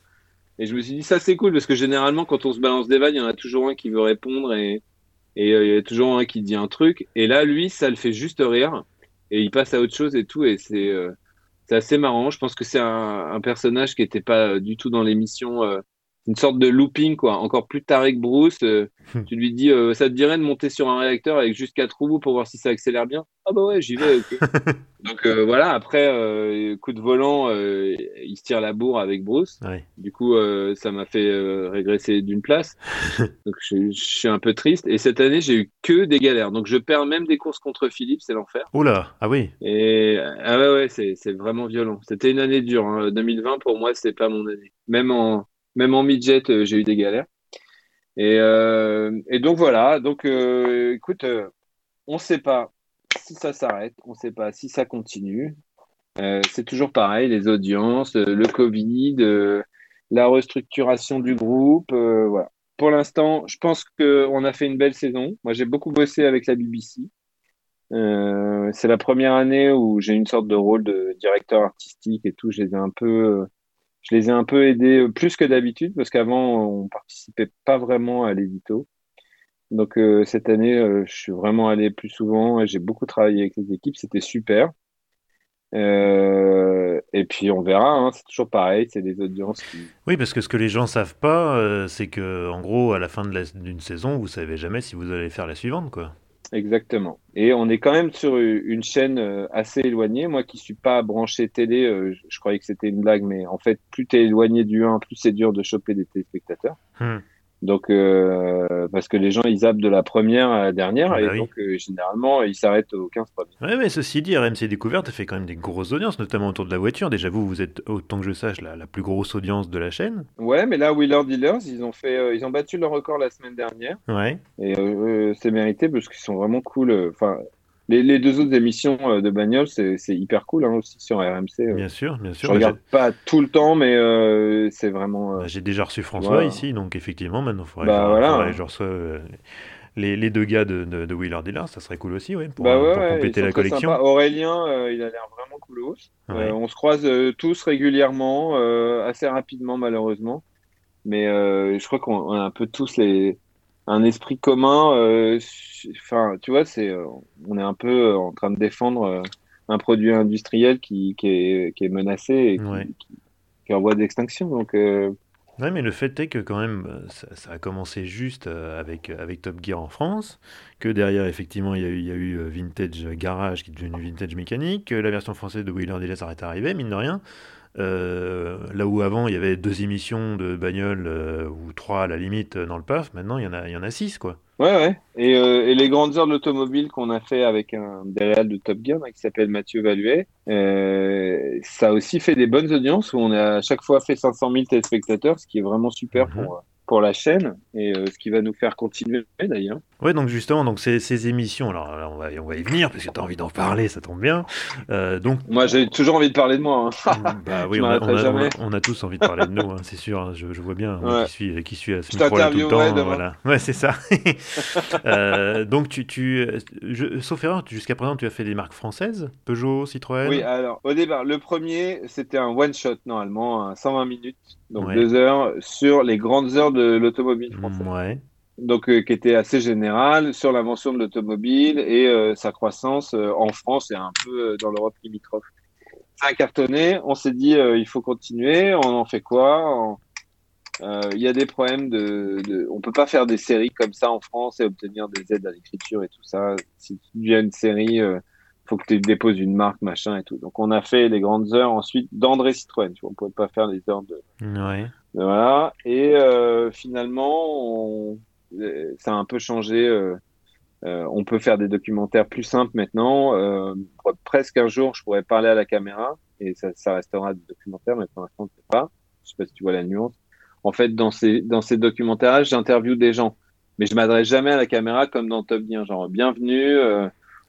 Et je me suis dit, ça c'est cool, parce que généralement, quand on se balance des vannes, il y en a toujours un qui veut répondre, et, et euh, il y a toujours un qui dit un truc. Et là, lui, ça le fait juste rire. Et il passe à autre chose et tout. Et c'est euh, assez marrant. Je pense que c'est un, un, personnage qui n'était pas du tout dans l'émission euh, une sorte de looping, quoi. Encore plus taré que Bruce. Euh, hmm. tu lui dis, euh, ça te dirait de monter sur un réacteur avec juste quatre roues pour voir si ça accélère bien? Ah bah ouais, j'y vais. Donc euh, voilà, après, coup de volant, il se tire la bourre avec Bruce. Du coup, ça m'a fait régresser d'une place. Donc je, suis un peu triste. Et cette année, j'ai eu que des galères. Donc je perds même des courses contre Philippe, c'est l'enfer. Oula, ah oui. Et ah ouais, ouais, c'est vraiment violent. C'était une année dure. 2020, hein. pour moi, c'est pas mon année. Même en même en midget, euh, j'ai eu des galères. Et, euh, donc voilà, donc euh, écoute, on ne sait pas si ça s'arrête, on ne sait pas si ça continue. c'est toujours pareil, les audiences, le Covid, la restructuration du groupe. voilà. Pour l'instant, je pense qu'on a fait une belle saison. Moi, j'ai beaucoup bossé avec la BBC. c'est la première année où j'ai une sorte de rôle de directeur artistique et tout. Je les ai un peu je les ai un peu aidés euh, plus que d'habitude parce qu'avant, on participait pas vraiment à l'édito. Donc euh, cette année, euh, je suis vraiment allé plus souvent et j'ai beaucoup travaillé avec les équipes. C'était super. et puis on verra, hein, c'est toujours pareil, c'est des audiences. Oui, parce que ce que les gens savent pas, c'est que en gros, à la fin d'une saison, vous savez jamais si vous allez faire la suivante, quoi. Exactement. Et on est quand même sur une chaîne euh, assez éloignée. Moi qui suis pas branché télé, euh, je, croyais que c'était une blague, mais en fait, plus tu es éloigné du 1, plus c'est dur de choper des téléspectateurs. Hmm. Donc, euh, parce que les gens, ils zappent de la première à la dernière, ah et bah donc, euh, généralement, ils s'arrêtent aux 15 premiers. Ouais, mais ceci dit, RMC Découverte fait quand même des grosses audiences, notamment autour de la voiture. Déjà, vous, vous êtes, autant que je sache, la, la plus grosse audience de la chaîne. Ouais, mais là, Wheeler Dealers, ils ont, fait, euh, ils ont battu leur record la semaine dernière. Ouais. Et c'est mérité parce qu'ils sont vraiment cool. Enfin, les, deux autres émissions euh, de bagnole, c'est hyper cool hein, aussi sur RMC. Euh. Bien sûr, bien sûr. Je regarde pas tout le temps, mais euh, c'est vraiment. Bah, j'ai déjà reçu François ici, donc effectivement, maintenant, il faudrait, bah, que je reçois les, les, deux gars de, de, Wheeler Dealer, ça serait cool aussi, ouais, pour, bah compléter la collection. Aurélien, il a l'air vraiment cool. on se croise tous régulièrement, assez rapidement malheureusement, mais je crois qu'on a un peu tous les un esprit commun. Enfin, tu vois, c'est, on est un peu en train de défendre un produit industriel qui, qui, est, qui est menacé et qui, qui, est en voie d'extinction. Donc, oui, mais le fait est que quand même, euh, ça, a commencé juste euh, avec, avec Top Gear en France, que derrière, effectivement, il y a eu, il y a eu euh, Vintage Garage qui est devenu Vintage Mécanique, que la version française de Wheeler déjà s'arrête d'arriver, mine de rien. Là où avant, il y avait deux émissions de bagnole, ou trois à la limite dans le PAF, maintenant, il y en a, il y en a six, quoi. Ouais, ouais. Et, euh, et, les grandes heures de l'automobile qu'on a fait avec un des de Top Gear qui s'appelle Mathieu Valuet, euh, ça a aussi fait des bonnes audiences où on a à chaque fois fait 500 000 téléspectateurs, ce qui est vraiment super mhm. pour, pour la chaîne et euh, ce qui va nous faire continuer d'ailleurs. Oui, donc justement, donc ces, ces émissions, alors on, va, on va y venir parce que tu as envie d'en parler, ça tombe bien. Euh, donc, moi j'ai toujours envie de parler de moi. Hein. bah oui, on a, on, a, tous envie de parler de nous, hein, c'est sûr, hein, je, je, vois bien qui suit, qui suit à ce micro-là tout le temps. Voilà. Ouais, c'est ça. euh, donc, tu, tu, je, sauf erreur, jusqu'à présent, tu as fait des marques françaises Peugeot, Citroën Oui, alors au départ, le premier, c'était un one-shot normalement, 120 minutes, donc deux heures sur les grandes heures de l'automobile française. Ouais. Donc, euh, qui était assez général sur l'invention de l'automobile et euh, sa croissance euh, en France et un peu dans l'Europe limitrophe. Ça a cartonné. On s'est dit, il faut continuer. On en fait quoi? Il y a des problèmes de, de, On peut pas faire des séries comme ça en France et obtenir des aides à l'écriture et tout ça. Si tu viens une série, faut que tu déposes une marque, machin et tout. Donc, on a fait les grandes heures ensuite d'André Citroën. Tu vois, on pouvait pas faire les heures de. Ouais. Voilà. Et euh, finalement, euh, ça a un peu changé. Euh, on peut faire des documentaires plus simples maintenant. presque un jour, je pourrais parler à la caméra et ça, ça restera des documentaires, mais pour l'instant, je sais pas. Je sais pas si tu vois la nuance. En fait, dans ces, dans ces documentaires, j'interviewe des gens, mais je m'adresse jamais à la caméra comme dans Top Gear, genre bienvenue.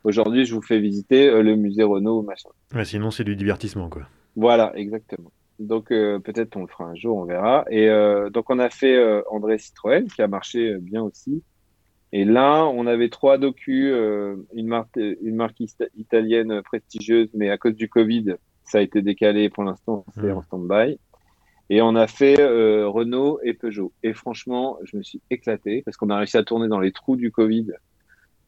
Aujourd'hui, je vous fais visiter le musée Renault, machin. Ouais, sinon, c'est du divertissement, quoi. Voilà, exactement. Donc euh, peut-être on le fera un jour, on verra. Et euh, donc on a fait euh, André Citroën qui a marché bien aussi. Et là, on avait trois docus, une marque, une marque italienne prestigieuse, mais à cause du Covid, ça a été décalé pour l'instant, c'est mmh. en stand-by. Et on a fait Renault et Peugeot. Et franchement, je me suis éclaté parce qu'on a réussi à tourner dans les trous du Covid.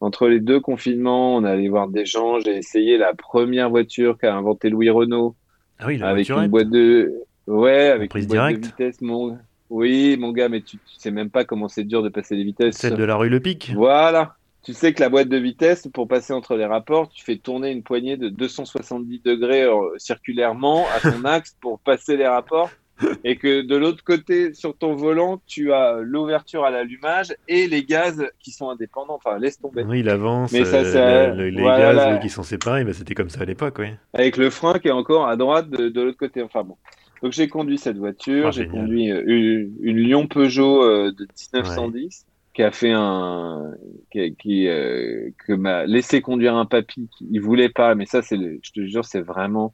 Entre les deux confinements, on allait voir des gens. J'ai essayé la première voiture qu'a inventé Louis Renault ah oui, avec une boîte de ouais, avec une boîte de vitesse, mon oui, mon gars, mais tu, tu sais même pas comment c'est dur de passer les vitesses. Celle de la rue Le Pic. Voilà. Tu sais que la boîte de vitesse, pour passer entre les rapports, tu fais tourner une poignée de 270 degrés euh, circulairement à ton axe pour passer les rapports et que de l'autre côté, sur ton volant, tu as l'ouverture à l'allumage et les gaz qui sont indépendants. Enfin, laisse tomber. Oui, il avance. Mais ça, euh, les gaz qui sont séparés, bah, c'était comme ça à l'époque, oui. Avec le frein qui est encore à droite de, l'autre côté. Enfin bon. Donc j'ai conduit cette voiture, ah, j'ai conduit euh, une, Lyon Peugeot euh, de 1910 qui a fait un qui, qui que m'a laissé conduire un papy qui il voulait pas mais ça c'est je te jure c'est vraiment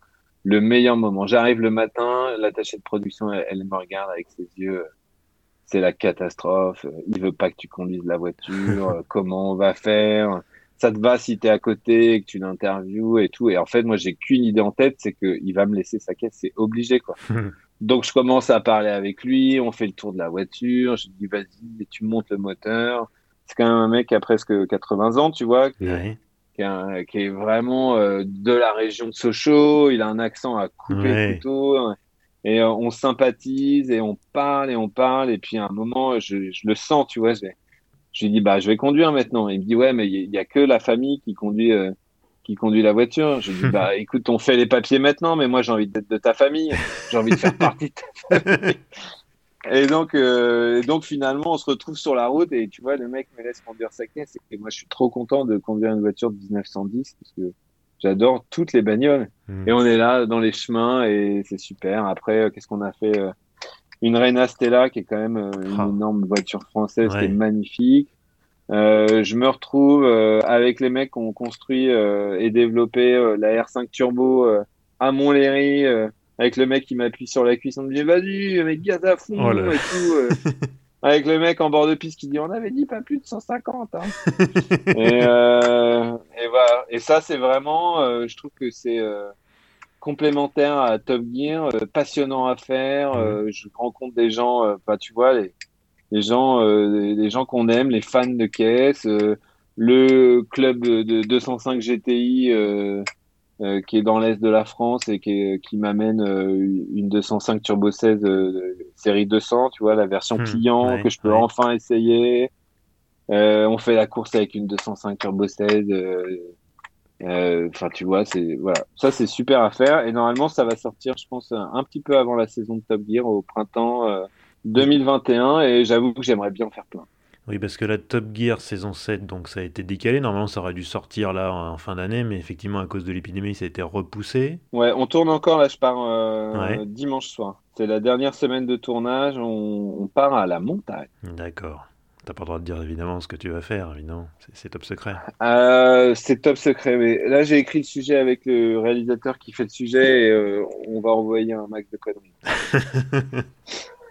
le meilleur moment. J'arrive le matin, l'attachée de production, elle, me regarde avec ses yeux. C'est la catastrophe. Il veut pas que tu conduises la voiture. Comment on va faire Ça te va si tu es à côté, que tu l'interviews et tout. Et en fait, moi, j'ai qu'une idée en tête, c'est qu'il va me laisser sa caisse. C'est obligé, quoi. Donc, je commence à parler avec lui. On fait le tour de la voiture. Je dis, vas-y, tu montes le moteur. C'est quand même un mec qui a presque 80 ans, tu vois qui, est vraiment euh, de la région de Sochaux. Il a un accent à couper le couteau. Et euh, on sympathise et on parle et on parle. Et puis à un moment, je, je le sens, tu vois. Je, je lui dis, bah, je vais conduire maintenant. il me dit, ouais, mais il y, a que la famille qui conduit, euh, qui conduit la voiture. Je lui dis, bah, écoute, on fait les papiers maintenant, mais moi, j'ai envie d'être de ta famille. J'ai envie de faire partie de ta famille. Et donc, euh, donc finalement, on se retrouve sur la route et tu vois, le mec me laisse conduire sa caisse. Et moi, je suis trop content de conduire une voiture de 1910 parce que j'adore toutes les bagnoles. Hmm. Et on est là dans les chemins et c'est super. Après, euh, qu'est-ce qu'on a fait euh, Une Reina Stella qui est quand même euh, une ah. énorme voiture française qui est magnifique. je me retrouve avec les mecs qui ont construit et développé la R5 Turbo à Montlhéry avec le mec qui m'appuie sur la cuisse, on me dit vas-y, mec, gaz à fond oh et tout. Euh. avec le mec en bord de piste qui dit on avait dit pas plus de 150. Hein. et, euh, et, voilà. Et ça, c'est vraiment, euh, je trouve que c'est euh, complémentaire à Top Gear, passionnant à faire. Je rencontre des gens, bah, tu vois, les, les gens, les gens qu'on aime, les fans de caisse, le club de 205 GTI euh, qui est dans l'est de la France et qui, qui m'amène euh, une 205 Turbo 16 euh, série 200, tu vois, la version hmm, client que je peux enfin essayer. on fait la course avec une 205 Turbo 16. Enfin, tu vois, c'est voilà, ça c'est super à faire et normalement ça va sortir, je pense, un petit peu avant la saison de Top Gear au printemps 2021 et j'avoue que j'aimerais bien en faire plein. Oui, parce que la Top Gear saison 7, donc ça a été décalé. Normalement, ça aurait dû sortir là en fin d'année, mais effectivement, à cause de l'épidémie, ça a été repoussé. Ouais, on tourne encore. Là, je pars euh, dimanche soir. C'est la dernière semaine de tournage. On, part à la montagne. D'accord. T'as pas le droit de dire évidemment ce que tu vas faire, évidemment. C'est top secret. Euh, c'est top secret. Mais là, j'ai écrit le sujet avec le réalisateur qui fait le sujet et euh, on va envoyer un max de conneries.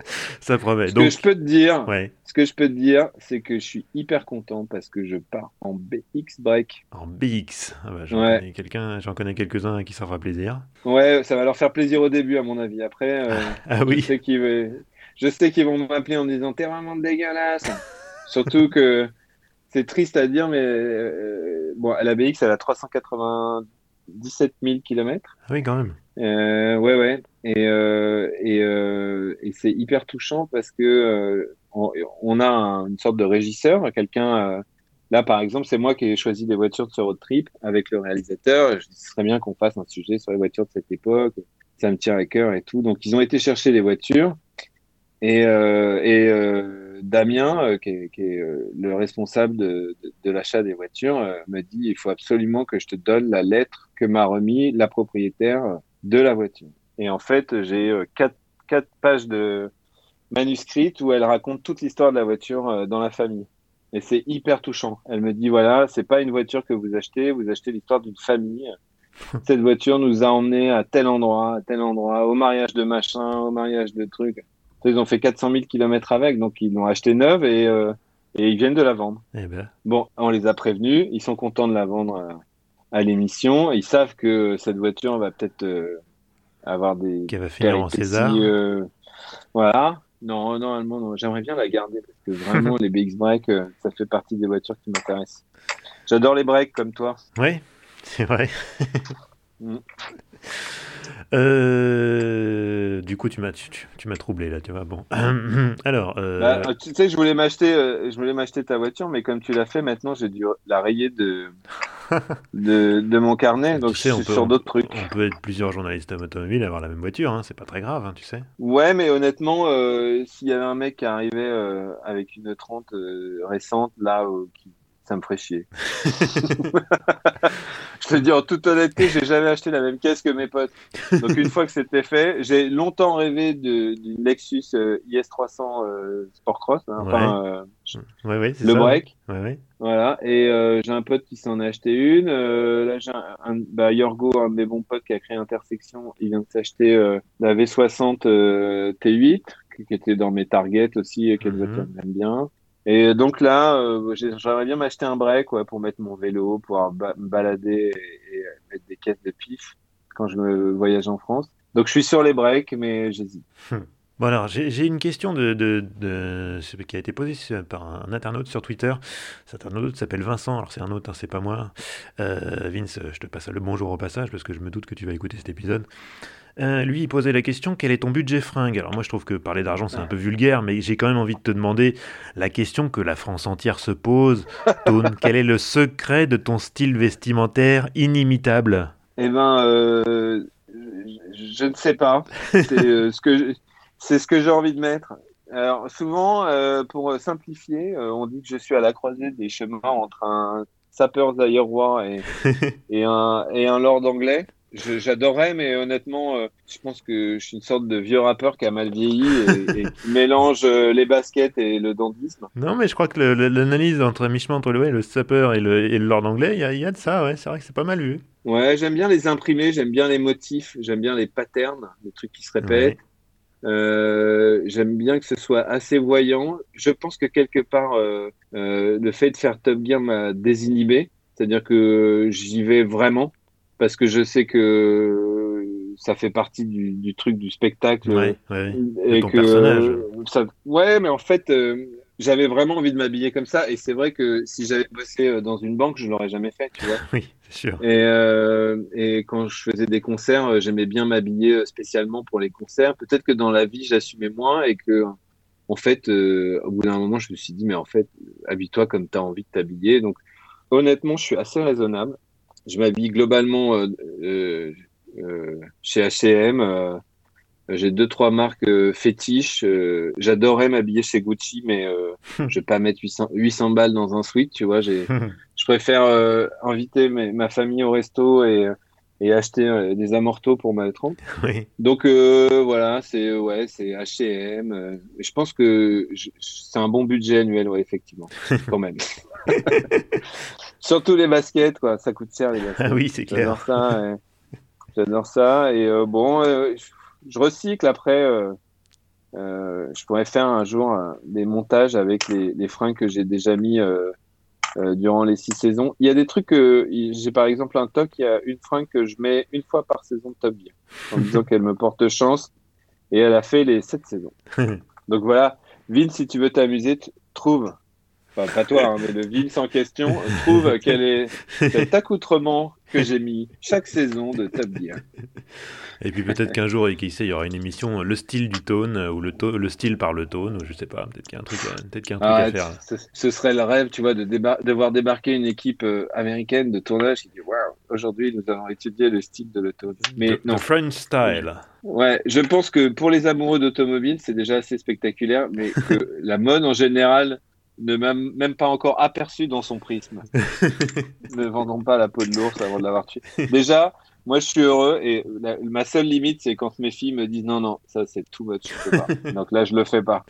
ça promet. Ce que je peux te dire, ce que je peux te dire, c'est que je suis hyper content parce que je pars en BX break. En BX, ah bah, j'en connais quelqu'un, j'en connais quelques-uns qui ça fera plaisir. Ouais, ça va leur faire plaisir au début à mon avis. Après, euh, ah oui. Je sais qu'ils, qu'ils vont m'appeler en me disant t'es vraiment dégueulasse. Surtout que c'est triste à dire, mais euh, bon, la BX elle a 397 000 km. Ah oui, quand même. Euh, ouais, ouais. Et, euh, euh, et c'est hyper touchant parce que euh, on, a une sorte de régisseur, quelqu'un. là, par exemple, c'est moi qui ai choisi des voitures de ce road trip avec le réalisateur. Je dis, ce serait bien qu'on fasse un sujet sur les voitures de cette époque. Ça me tient à cœur et tout. Donc, ils ont été chercher les voitures. Et, et Damien, qui est, qui est, le responsable de, de, de l'achat des voitures, me dit il faut absolument que je te donne la lettre que m'a remis la propriétaire de la voiture. Et en fait, j'ai euh, quatre, quatre pages de manuscrites où elle raconte toute l'histoire de la voiture euh, dans la famille. Et c'est hyper touchant. Elle me dit voilà, c'est pas une voiture que vous achetez, vous achetez l'histoire d'une famille. Cette voiture nous a emmenés à tel endroit, à tel endroit, au mariage de machin, au mariage de trucs. Ils ont fait 400 000 kilomètres avec, donc ils l'ont acheté neuve et, euh, et ils viennent de la vendre. Eh ben. Bon, on les a prévenus, ils sont contents de la vendre à, l'émission. Ils savent que cette voiture va peut-être avoir des. Qui va finir en César. Euh, voilà. Non, normalement, non. J'aimerais bien la garder parce que vraiment, les BX Break, euh, ça fait partie des voitures qui m'intéressent. J'adore les breaks comme toi. Oui, c'est vrai. Mm. Euh, du coup, tu m'as tu, m'as troublé là, tu vois. Bon, alors. Bah, tu sais, je voulais m'acheter, je voulais m'acheter ta voiture, mais comme tu l'as fait, maintenant, j'ai dû la rayer de de, mon carnet, donc je suis sur d'autres trucs. On peut être plusieurs journalistes automobiles et avoir la même voiture, hein, c'est pas très grave, hein, tu sais. Ouais, mais honnêtement, euh, s'il y avait un mec qui arrivait euh, avec une 30 euh, récente, là, qui ça me ferait chier. je te dis en toute honnêteté, j'ai jamais acheté la même caisse que mes potes. Donc une fois que c'était fait, j'ai longtemps rêvé d'une Lexus euh, IS300 euh, Sport Cross, hein, enfin euh, le break. Voilà. Et j'ai un pote qui s'en a acheté une. là, j'ai un, bah, Yorgo, un de mes bons potes qui a créé Intersection, il vient de s'acheter la V60 T8 qui était dans mes targets aussi, et qu'elle mm j'aime bien. Et donc là, euh, j'aimerais bien m'acheter un break ouais, pour mettre mon vélo, pouvoir me balader et, mettre des caisses de pif quand je me voyage en France. Donc je suis sur les breaks, mais j'hésite. Hum. Bon alors, j'ai une question qui a été posée par un internaute sur Twitter. Cet internaute s'appelle Vincent, alors c'est un autre, hein, c'est pas moi. Euh, Vince, je te passe le bonjour au passage parce que je me doute que tu vas écouter cet épisode. Euh, lui, il posait la question quel est ton budget fringue? Alors moi, je trouve que parler d'argent, c'est un peu vulgaire, mais j'ai quand même envie de te demander la question que la France entière se pose. Tone, quel est le secret de ton style vestimentaire inimitable? Eh ben, euh, je, ne sais pas. C'est euh, ce que c'est ce que j'ai envie de mettre. Alors souvent, pour simplifier, on dit que je suis à la croisée des chemins entre un sapeur roi et, et, un, et un lord anglais. J'adorerais, mais honnêtement, euh, je pense que je suis une sorte de vieux rappeur qui a mal vieilli et, qui mélange euh, les baskets et le dandisme. Non, mais je crois que l'analyse entre mi-chemin entre le, le sapeur et le, et le lord anglais, il y, y a, de ça, ouais. C'est vrai que c'est pas mal vu. Ouais, j'aime bien les imprimés, j'aime bien les motifs, j'aime bien les patterns, les trucs qui se répètent. Euh, j'aime bien que ce soit assez voyant. Je pense que quelque part, le fait de faire Top Gear m'a désinhibé. C'est-à-dire que j'y vais vraiment parce que je sais que ça fait partie du, du, truc du spectacle. Ouais, ouais. Et ton personnage. Ça, ouais, mais en fait, j'avais vraiment envie de m'habiller comme ça. Et c'est vrai que si j'avais bossé dans une banque, je l'aurais jamais fait, tu vois. oui, c'est sûr. Et, et quand je faisais des concerts, j'aimais bien m'habiller spécialement pour les concerts. Peut-être que dans la vie, j'assumais moins et que en fait, euh, au bout d'un moment, je me suis dit, mais en fait, habille-toi comme tu as envie de t'habiller. Donc, honnêtement, je suis assez raisonnable. Je m'habille globalement euh, euh, euh chez H&M. J'ai deux, trois marques fétiches. J'adorerais m'habiller chez Gucci, mais je vais pas mettre 800, 800 balles dans un sweat, tu vois. Je préfère inviter ma famille au resto et et acheter des amortos pour ma trompe. Oui. Donc euh, voilà, c'est ouais, c'est H&M. je pense que c'est un bon budget annuel, ouais, effectivement, quand même. Surtout les baskets, quoi. Ça coûte cher les baskets. Ah oui, c'est clair. J'adore ça. Et... J'adore ça. Et euh, bon, je recycle après. je pourrais faire un jour des montages avec les, les fringues que j'ai déjà mis euh, durant les six saisons. Il y a des trucs que j'ai par exemple un toc, il y a une fringue que je mets une fois par saison de Top Gear en disant qu'elle me porte chance et elle a fait les sept saisons. Donc voilà, Vince, si tu veux t'amuser, trouve, enfin pas toi, hein, mais le Vince en question, trouve quel est cet accoutrement que j'ai mis chaque saison de Top Gear. Et puis peut-être qu'un jour, qui sait, il y aura une émission, le style du tone, ou le, le style par le tone, ou je sais pas, peut-être qu'il y a un truc, peut qu'il y a un truc à faire. Ce, serait le rêve, tu vois, de, de voir débarquer une équipe euh, américaine de tournage qui dit Waouh, aujourd'hui nous allons étudier le style de l'autone. Mais non. French style. Ouais, je pense que pour les amoureux d'automobile, c'est déjà assez spectaculaire, mais que la mode en général ne m'a même pas encore aperçu dans son prisme. ne vendons pas la peau de l'ours avant de l'avoir tué. Déjà, moi, je suis heureux et ma seule limite, c'est quand mes filles me disent non, non, ça c'est tout much, je peux pas. Donc là, je le fais pas.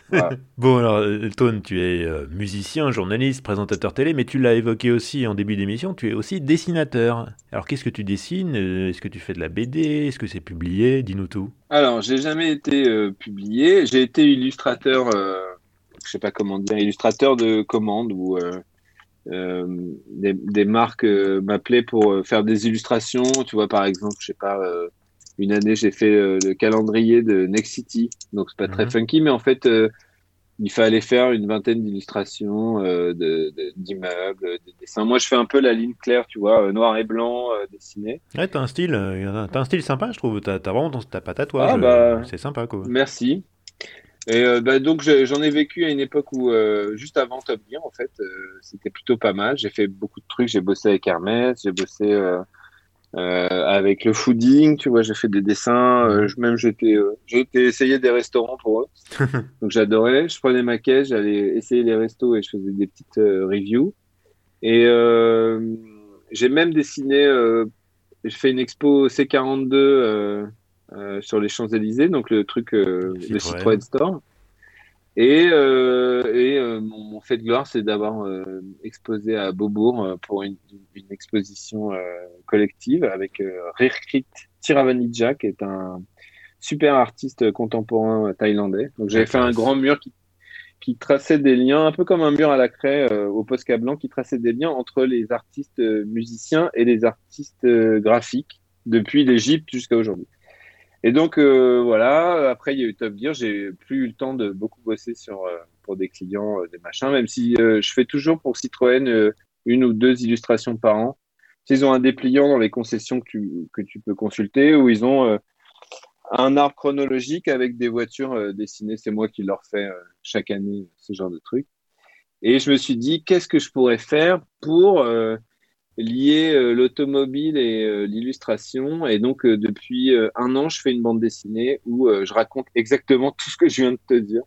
bon, alors, euh, Tone, tu es euh, musicien, journaliste, présentateur télé, mais tu l'as évoqué aussi en début d'émission, tu es aussi dessinateur. Alors, qu'est-ce que tu dessines? Euh, Est-ce que tu fais de la BD Est-ce que c'est publié? Dis-nous tout. Alors, j'ai jamais été publié. J'ai été illustrateur, je sais pas comment dire, illustrateur de commande ou euh, des, des, marques euh, m'appelaient pour euh, faire des illustrations. Tu vois, par exemple, je sais pas, une année, j'ai fait le calendrier de Next City. Donc, c'est pas très mhm. funky, mais en fait, il fallait faire une vingtaine d'illustrations d'immeubles, de, de, dessins. Moi, je fais un peu la ligne claire, tu vois, noir et blanc dessiné. Ouais, t'as un style, as un style sympa, je trouve. T'as as vraiment ton, ta tatouage. Ah, bah, c'est sympa, quoi. Merci. Et euh, bah, donc j'en ai vécu à une époque où euh, juste avant Top Gear en fait, euh, c'était plutôt pas mal. J'ai fait beaucoup de trucs. J'ai bossé avec Hermès, j'ai bossé avec le fooding, tu vois. J'ai fait des dessins. même j'étais j'ai essayé des restaurants pour eux. donc j'adorais. Je prenais ma caisse, j'allais essayer les restos et je faisais des petites reviews. Et j'ai même dessiné. j'ai fait une expo C42 euh, sur les Champs-Élysées, donc le truc, euh, le Citroën Store. Et, euh, et mon, fait de gloire, c'est d'avoir exposé à Beaubourg pour une, une exposition collective avec Rirkrit Tiravanija, qui est un super artiste contemporain thaïlandais. Donc j'avais fait un grand mur qui, qui traçait des liens, un peu comme un mur à la craie au Posca blanc, qui traçait des liens entre les artistes musiciens et les artistes graphiques depuis l'Égypte jusqu'à aujourd'hui. Et donc euh, voilà, après il y a eu Top Gear, j'ai plus eu le temps de beaucoup bosser sur euh, pour des clients, euh, des machins, même si je fais toujours pour Citroën une ou deux illustrations par an. Ils ont un dépliant dans les concessions que tu, que tu peux consulter où ils ont un arbre chronologique avec des voitures dessinées. C'est moi qui leur fais chaque année ce genre de truc. Et je me suis dit, qu'est-ce que je pourrais faire pour lier euh, l'automobile et euh, l'illustration. Et donc, euh, depuis un an, je fais une bande dessinée où je raconte exactement tout ce que je viens de te dire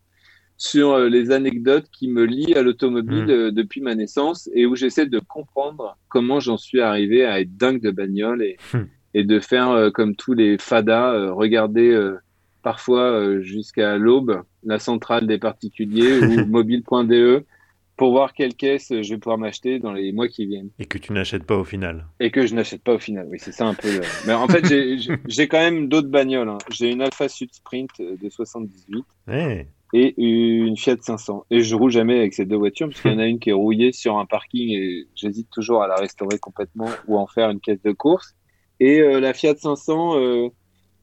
sur les anecdotes qui me lient à l'automobile hmm. depuis ma naissance et où j'essaie de comprendre comment j'en suis arrivé à être dingue de bagnole et, hmm. et de faire comme tous les fadas, regarder parfois jusqu'à l'aube la centrale des particuliers ou mobile.de pour voir quelle caisse je vais pouvoir m'acheter dans les mois qui viennent. Et que tu n'achètes pas au final. Et que je n'achète pas au final, oui, c'est ça un peu. Mais en fait, j'ai quand même d'autres bagnoles. Hein. J'ai une Alpha Sud Sprint de 78 et une Fiat 500. Et je roule jamais avec ces deux voitures parce qu'il y en a une qui est rouillée sur un parking et j'hésite toujours à la restaurer complètement ou en faire une caisse de course. Et euh, la Fiat 500, euh,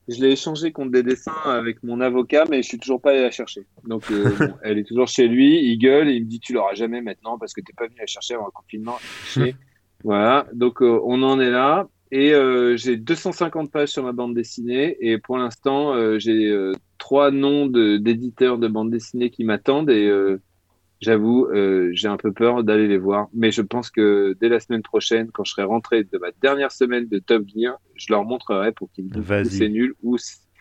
je l'ai échangé contre des dessins avec mon avocat, mais je suis toujours pas allé la chercher. Donc, euh, bon, elle est toujours chez lui. Il gueule et il me dit Tu l'auras jamais maintenant parce que t'es pas venu la chercher avant le confinement. voilà. Donc, euh, on en est là. Et euh, j'ai 250 pages sur ma bande dessinée. Et pour l'instant, j'ai trois noms d'éditeurs de, de bande dessinée qui m'attendent. Et j'avoue, euh, j'ai un peu peur d'aller les voir. Mais je pense que dès la semaine prochaine, quand je serai rentré de ma dernière semaine de Top Gear, je leur montrerai pour qu'ils me disent c'est nul ou,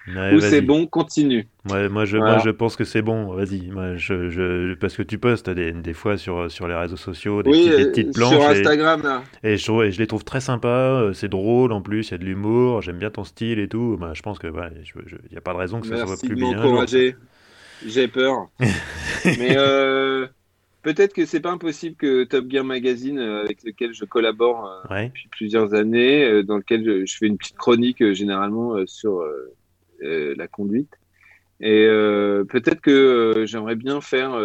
ou c'est bon, continue. Ouais, moi, je, moi, je pense que c'est bon. Vas-y. Moi, je, je, parce que tu postes des, des fois sur, sur les réseaux sociaux des, oui, petites, des petites planches. Sur Instagram, et, là. Et je, et je les trouve très sympas. C'est drôle en plus. Il y a de l'humour. J'aime bien ton style et tout. Bah, je pense que il n'y a pas de raison que ça Merci soit plus de bien. J'ai peur. Mais euh, peut-être que c'est pas impossible que Top Gear Magazine, euh, avec lequel je collabore euh, Ouais. depuis plusieurs années, euh, dans lequel je, je fais une petite chronique généralement sur la conduite. Et peut-être que j'aimerais bien faire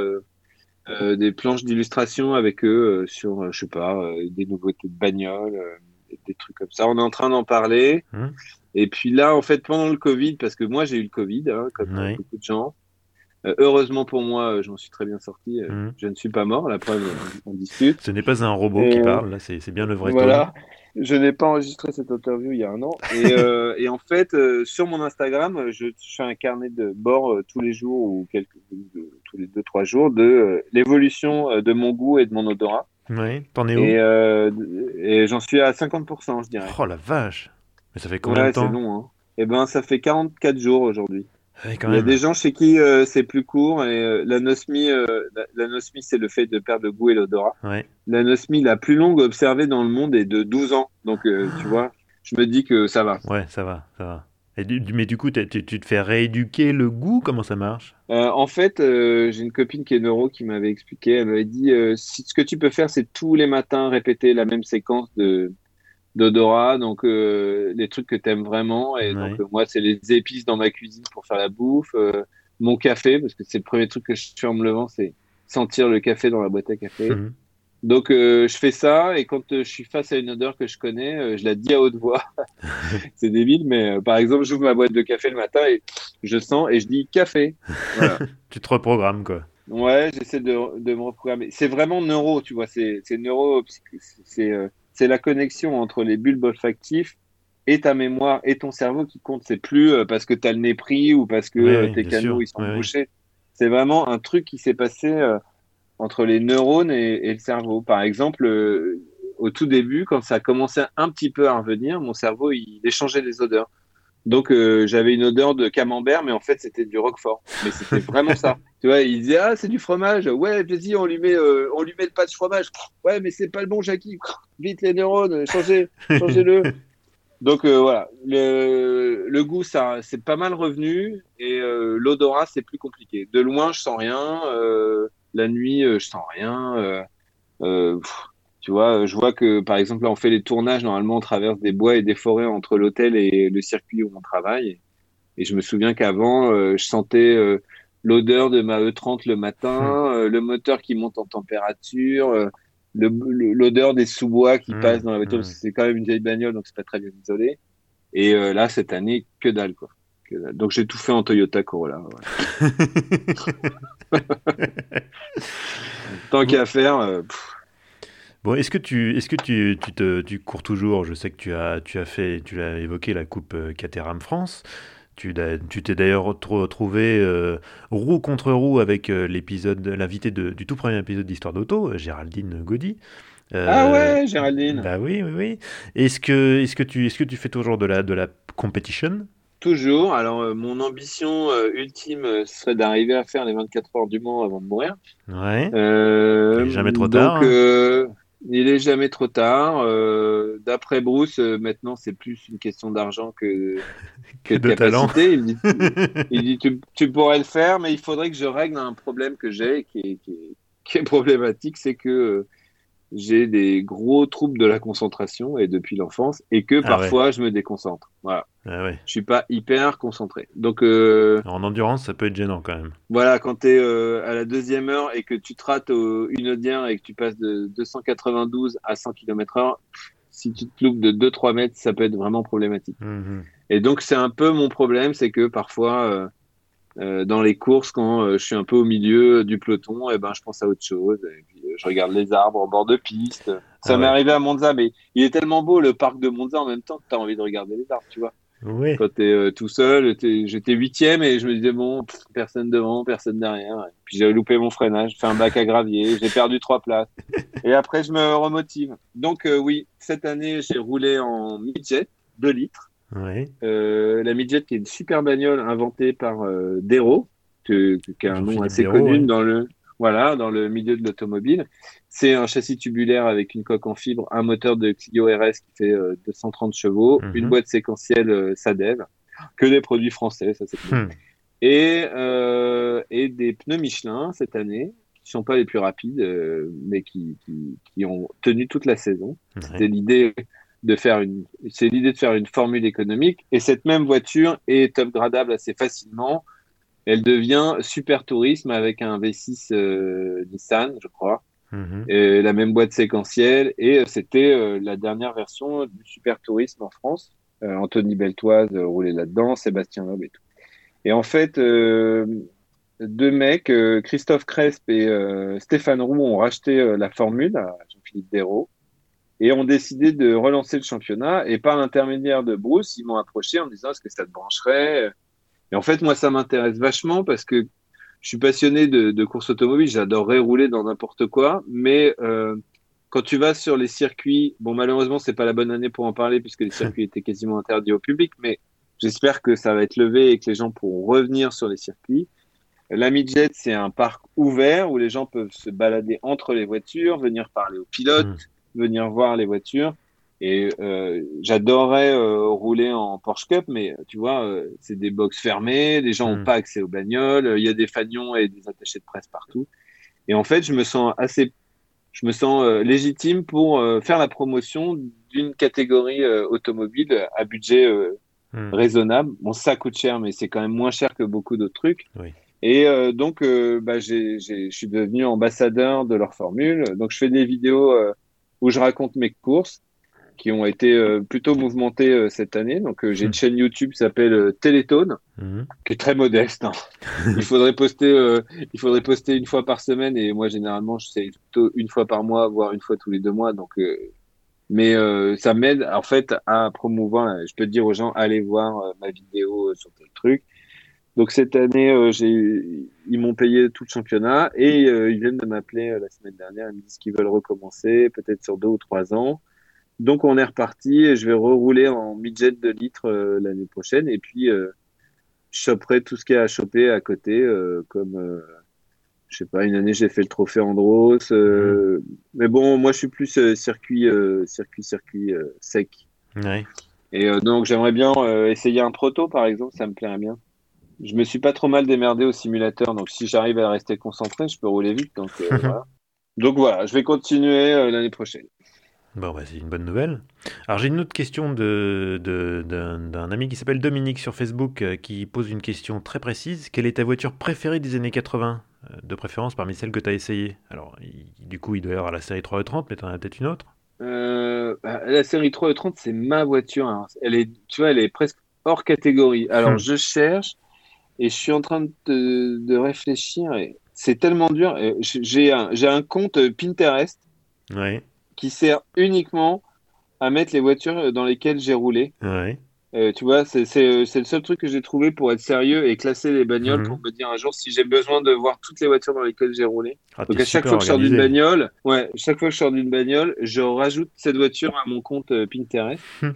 des planches d'illustration avec eux sur, je sais pas, des nouveautés de bagnole, euh, des, trucs comme ça. On est en train d'en parler. Hum. Et puis là, en fait, pendant le Covid, parce que moi j'ai eu le Covid, hein, comme beaucoup de gens. Euh, heureusement pour moi, euh, j'en suis très bien sorti. euh, Hum. Je ne suis pas mort. La preuve, on, discute. Ce n'est pas un robot Et, qui parle. Là, c'est bien le vrai Voilà. Je n'ai pas enregistré cette interview il y a un an. Et, euh, et en fait, euh, sur mon Instagram, je, je fais un carnet de bord euh, tous les jours ou quelques, tous les deux, trois jours de l'évolution de mon goût et de mon odorat. Ouais. T'en es où Et, et j'en suis à 50%, je dirais. Oh la vache. Mais ça fait combien Ouais, de temps long. Hein. Et ben, ça fait 44 jours aujourd'hui. Ouais, quand Il y a des gens chez qui euh, c'est plus court et euh, l'anosmie, euh, la- l'anosmie, c'est le fait de perdre le goût et l'odorat. Ouais. L'anosmie la plus longue observée dans le monde est de 12 ans. Donc, euh, tu vois, je me dis que ça va. Ouais, ça va, ça va. Et du- du- mais du coup, tu, tu te fais rééduquer le goût? Comment ça marche? En fait, j'ai une copine qui est neuro qui m'avait expliqué, elle m'avait dit, si ce que tu peux faire, c'est tous les matins répéter la même séquence de d'odorat, donc euh, les trucs que tu aimes vraiment. Et Ouais. donc euh, moi, c'est les épices dans ma cuisine pour faire la bouffe, euh, mon café, parce que c'est le premier truc que je fais en me levant, c'est sentir le café dans la boîte à café. Mhm. Donc euh, je fais ça et quand euh, je suis face à une odeur que je connais, euh, je la dis à haute voix. c'est débile, mais euh, par exemple, j'ouvre ma boîte de café le matin et je sens et je dis café. Voilà. Tu te reprogrammes, quoi. Ouais, j'essaie de, de me reprogrammer. C'est vraiment neuro, tu vois. C'est c'est neuro, c'est euh, c'est la connexion entre les bulbes olfactifs et ta mémoire et ton cerveau qui compte. C'est plus euh, parce que tu as le nez pris ou parce que euh, tes canaux sûr. ils sont ouais. bouchés. C'est vraiment un truc qui s'est passé euh, entre les neurones et, et le cerveau. Par exemple, au tout début, quand ça a commencé un petit peu à revenir, mon cerveau il échangeait des odeurs. Donc j'avais une odeur de camembert, mais en fait c'était du roquefort. Mais c'était vraiment ça. Tu vois, il disait ah c'est du fromage. Ouais, vas-y on lui met euh, on lui met le patch fromage. Ouais, mais c'est pas le bon Jackie. Vite les neurones, changez, changez-le. Donc euh, voilà, le, le goût ça c'est pas mal revenu et euh, l'odorat c'est plus compliqué. De loin je sens rien, la nuit je sens rien. pff, tu vois, je vois que par exemple là on fait les tournages normalement on traverse des bois et des forêts entre l'hôtel et le circuit où on travaille. Et, je me souviens qu'avant je sentais l'odeur de ma E30 le matin, euh, le moteur qui monte en température. euh, l'odeur des sous-bois qui Mmh, passent dans la voiture, mmh. parce que c'est quand même une vieille bagnole, donc c'est pas très bien isolé. Et euh, là, cette année, que dalle, quoi. Que dalle. Donc j'ai tout fait en Toyota Corolla. ouais. Tant qu'à faire, euh, Bon, est-ce que tu, est-ce que tu, tu te, tu cours toujours? Je sais que tu as, tu as fait, tu l'as évoqué la Coupe Caterham France. Tu, t'es d'ailleurs retro- retrouvé euh, roue contre roue avec euh, l'épisode, l'invité du tout premier épisode d'Histoire d'auto, euh, Géraldine Gaudy. Euh, Ah ouais, Géraldine. Bah oui, oui, oui. Est-ce que, est-ce que tu, est-ce que tu fais toujours de la, de la competition toujours. Alors, euh, mon ambition euh, ultime euh, serait d'arriver à faire les 24 heures du Mans avant de mourir. Ouais. Jamais trop donc, tard, hein. Il est jamais trop tard. Euh, D'après Bruce, euh, maintenant, c'est plus une question d'argent que, que Que de de talent. capacité. Il dit, il dit tu, tu pourrais le faire, mais il faudrait que je règle un problème que j'ai qui est, qui est, qui est problématique, c'est que euh, j'ai des gros troubles de la concentration et depuis l'enfance et que Ah ouais. parfois je me déconcentre. Voilà, Ah ouais. je suis pas hyper concentré. Donc euh, En endurance, ça peut être gênant quand même. voilà, quand tu es à la deuxième heure et que tu te rates au- une audière et que tu passes de 292 à 100 km/h, si tu te loupes de 2-3 mètres, ça peut être vraiment problématique. Mhm. Et donc, c'est un peu mon problème, c'est que parfois, euh, euh, dans les courses, quand euh, je suis un peu au milieu du peloton, et eh ben, je pense à autre chose. Et puis, je regarde les arbres en bord de piste. Ça ah m'est arrivé à Monza, mais il est tellement beau le parc de Monza en même temps que tu as envie de regarder les arbres, tu vois. Oui. Quand tu es euh, tout seul, j'étais huitième et je me disais, bon, personne devant, personne derrière. puis j'avais loupé mon freinage, fait un bac à gravier, j'ai perdu trois places. Et après, je me remotive. Donc, euh, oui, cette année, j'ai roulé en midget, 2 litres. Euh, la midget qui est une super bagnole inventée par euh, Dero, qui a un nom assez connu dans le voilà, dans le milieu de l'automobile. C'est un châssis tubulaire avec une coque en fibre, un moteur de Clio RS qui fait 230 euh, chevaux, mhm. une boîte séquentielle euh, Sadev, que des produits français, ça c'est cool. Hmm. Et, et des pneus Michelin cette année, qui sont pas les plus rapides, mais qui, qui, qui, ont tenu toute la saison. C'était l'idée de faire une, c'est l'idée de faire une formule économique. Et cette même voiture est upgradable assez facilement elle devient super tourisme avec un V6 euh, Nissan, je crois. Mhm. Et la même boîte séquentielle. Et euh, c'était euh, la dernière version du super tourisme en France. Anthony Beltoise roulait là-dedans, Sébastien Loeb et tout. Et en fait, deux mecs, Christophe Cresp et Stéphane Roux, ont racheté la formule à Jean-Philippe Dérault et ont décidé de relancer le championnat. Et par l'intermédiaire de Bruce, ils m'ont approché en disant est-ce que ça te brancherait? Et en fait, moi, ça m'intéresse vachement parce que je suis passionné de, de course automobile. J'adorerais rouler dans n'importe quoi, mais euh, quand tu vas sur les circuits, bon, malheureusement, c'est pas la bonne année pour en parler puisque les circuits étaient quasiment interdits au public, mais j'espère que ça va être levé et que les gens pourront revenir sur les circuits. La c'est un parc ouvert où les gens peuvent se balader entre les voitures, venir parler aux pilotes, mmh. Venir voir les voitures. Et euh, j'adorerais euh, rouler en Porsche Cup, mais tu vois, euh, c'est des box fermées, les gens n'ont hmm. pas accès aux bagnoles, il y a des fanions et des attachés de presse partout. Et en fait, je me sens assez, je me sens légitime pour faire la promotion d'une catégorie automobile à budget hmm. raisonnable. Bon, ça coûte cher, mais c'est quand même moins cher que beaucoup d'autres trucs. Oui. Et donc, bah, je suis devenu ambassadeur de leur formule. Donc, je fais des vidéos où je raconte mes courses qui ont été euh, plutôt mouvementés euh, cette année. Donc euh, j'ai une hmm. chaîne YouTube qui s'appelle Télétone, hmm. qui est très modeste. Hein. il faudrait poster, il faudrait poster une fois par semaine et moi généralement je sais plutôt une fois par mois, voire une fois tous les deux mois. Donc mais ça m'aide en fait à promouvoir. Je peux dire aux gens allez voir ma vidéo sur tel truc. Donc cette année, j'ai, ils m'ont payé tout le championnat et ils viennent de m'appeler la semaine dernière. Ils me disent qu'ils veulent recommencer, peut-être sur deux ou trois ans. Donc on est reparti et je vais rerouler en midget de litres euh, l'année prochaine et puis euh, je choperai tout ce qu'il y a à choper à côté euh, comme je sais pas une année j'ai fait le trophée Andros mmh. mais bon moi je suis plus circuit circuit circuit sec. Et donc j'aimerais bien essayer un proto par exemple, ça me plairait bien. Je me suis pas trop mal démerdé au simulateur donc si j'arrive à rester concentré, je peux rouler vite donc voilà. Donc voilà, je vais continuer l'année prochaine. Bon, bah, c'est une bonne nouvelle. Alors, j'ai une autre question de, d'un, ami qui s'appelle Dominique sur Facebook euh, qui pose une question très précise. Quelle est ta voiture préférée des années 80 euh, De préférence parmi celles que tu as essayées? Alors, du coup, il doit y avoir la série 3 E30, mais tu en as peut-être une autre? Euh, bah, La série 3 E30, c'est ma voiture. Hein. Elle est, tu vois, elle est presque hors catégorie. Alors, hmm. je cherche et je suis en train de, de réfléchir. Et c'est tellement dur. J'ai un, compte Pinterest. Qui sert uniquement à mettre les voitures dans lesquelles j'ai roulé. Euh, tu vois, c'est euh, le seul truc que j'ai trouvé pour être sérieux et classer les bagnoles mhm. pour me dire un jour si j'ai besoin de voir toutes les voitures dans lesquelles j'ai roulé. Ah, Donc à chaque fois que je sors d'une bagnole, ouais, chaque fois que je sors d'une bagnole, je rajoute cette voiture à mon compte euh, Pinterest. Hmm.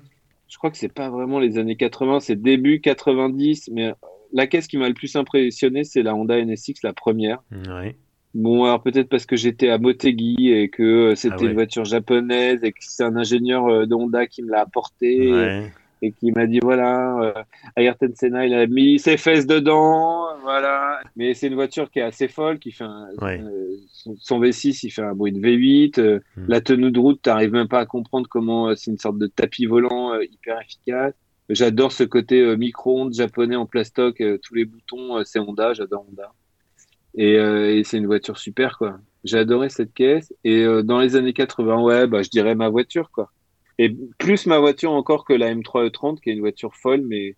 Je crois que c'est pas vraiment les années 80, c'est début 90, mais la caisse qui m'a le plus impressionné, c'est la Honda NSX, la première. Ouais. Bon, alors peut-être parce que j'étais à Motegi et que euh, c'était ah une voiture japonaise et que c'est un ingénieur euh, de Honda qui me l'a apporté et, qui m'a dit voilà, euh, Ayrton Senna il a mis ses fesses dedans, voilà. Mais c'est une voiture qui est assez folle, qui fait un, son, V6 il fait un bruit de V8, hmm. la tenue de route t'arrives même pas à comprendre comment c'est une sorte de tapis volant hyper efficace. J'adore ce côté micro-ondes japonais en plastoc, tous les boutons c'est Honda, j'adore Honda. Euh, et, c'est une voiture super, quoi. J'ai adoré cette caisse. Et euh, dans les années 80, ouais, bah, je dirais ma voiture, quoi. Et plus ma voiture encore que la M3 E30, qui est une voiture folle, mais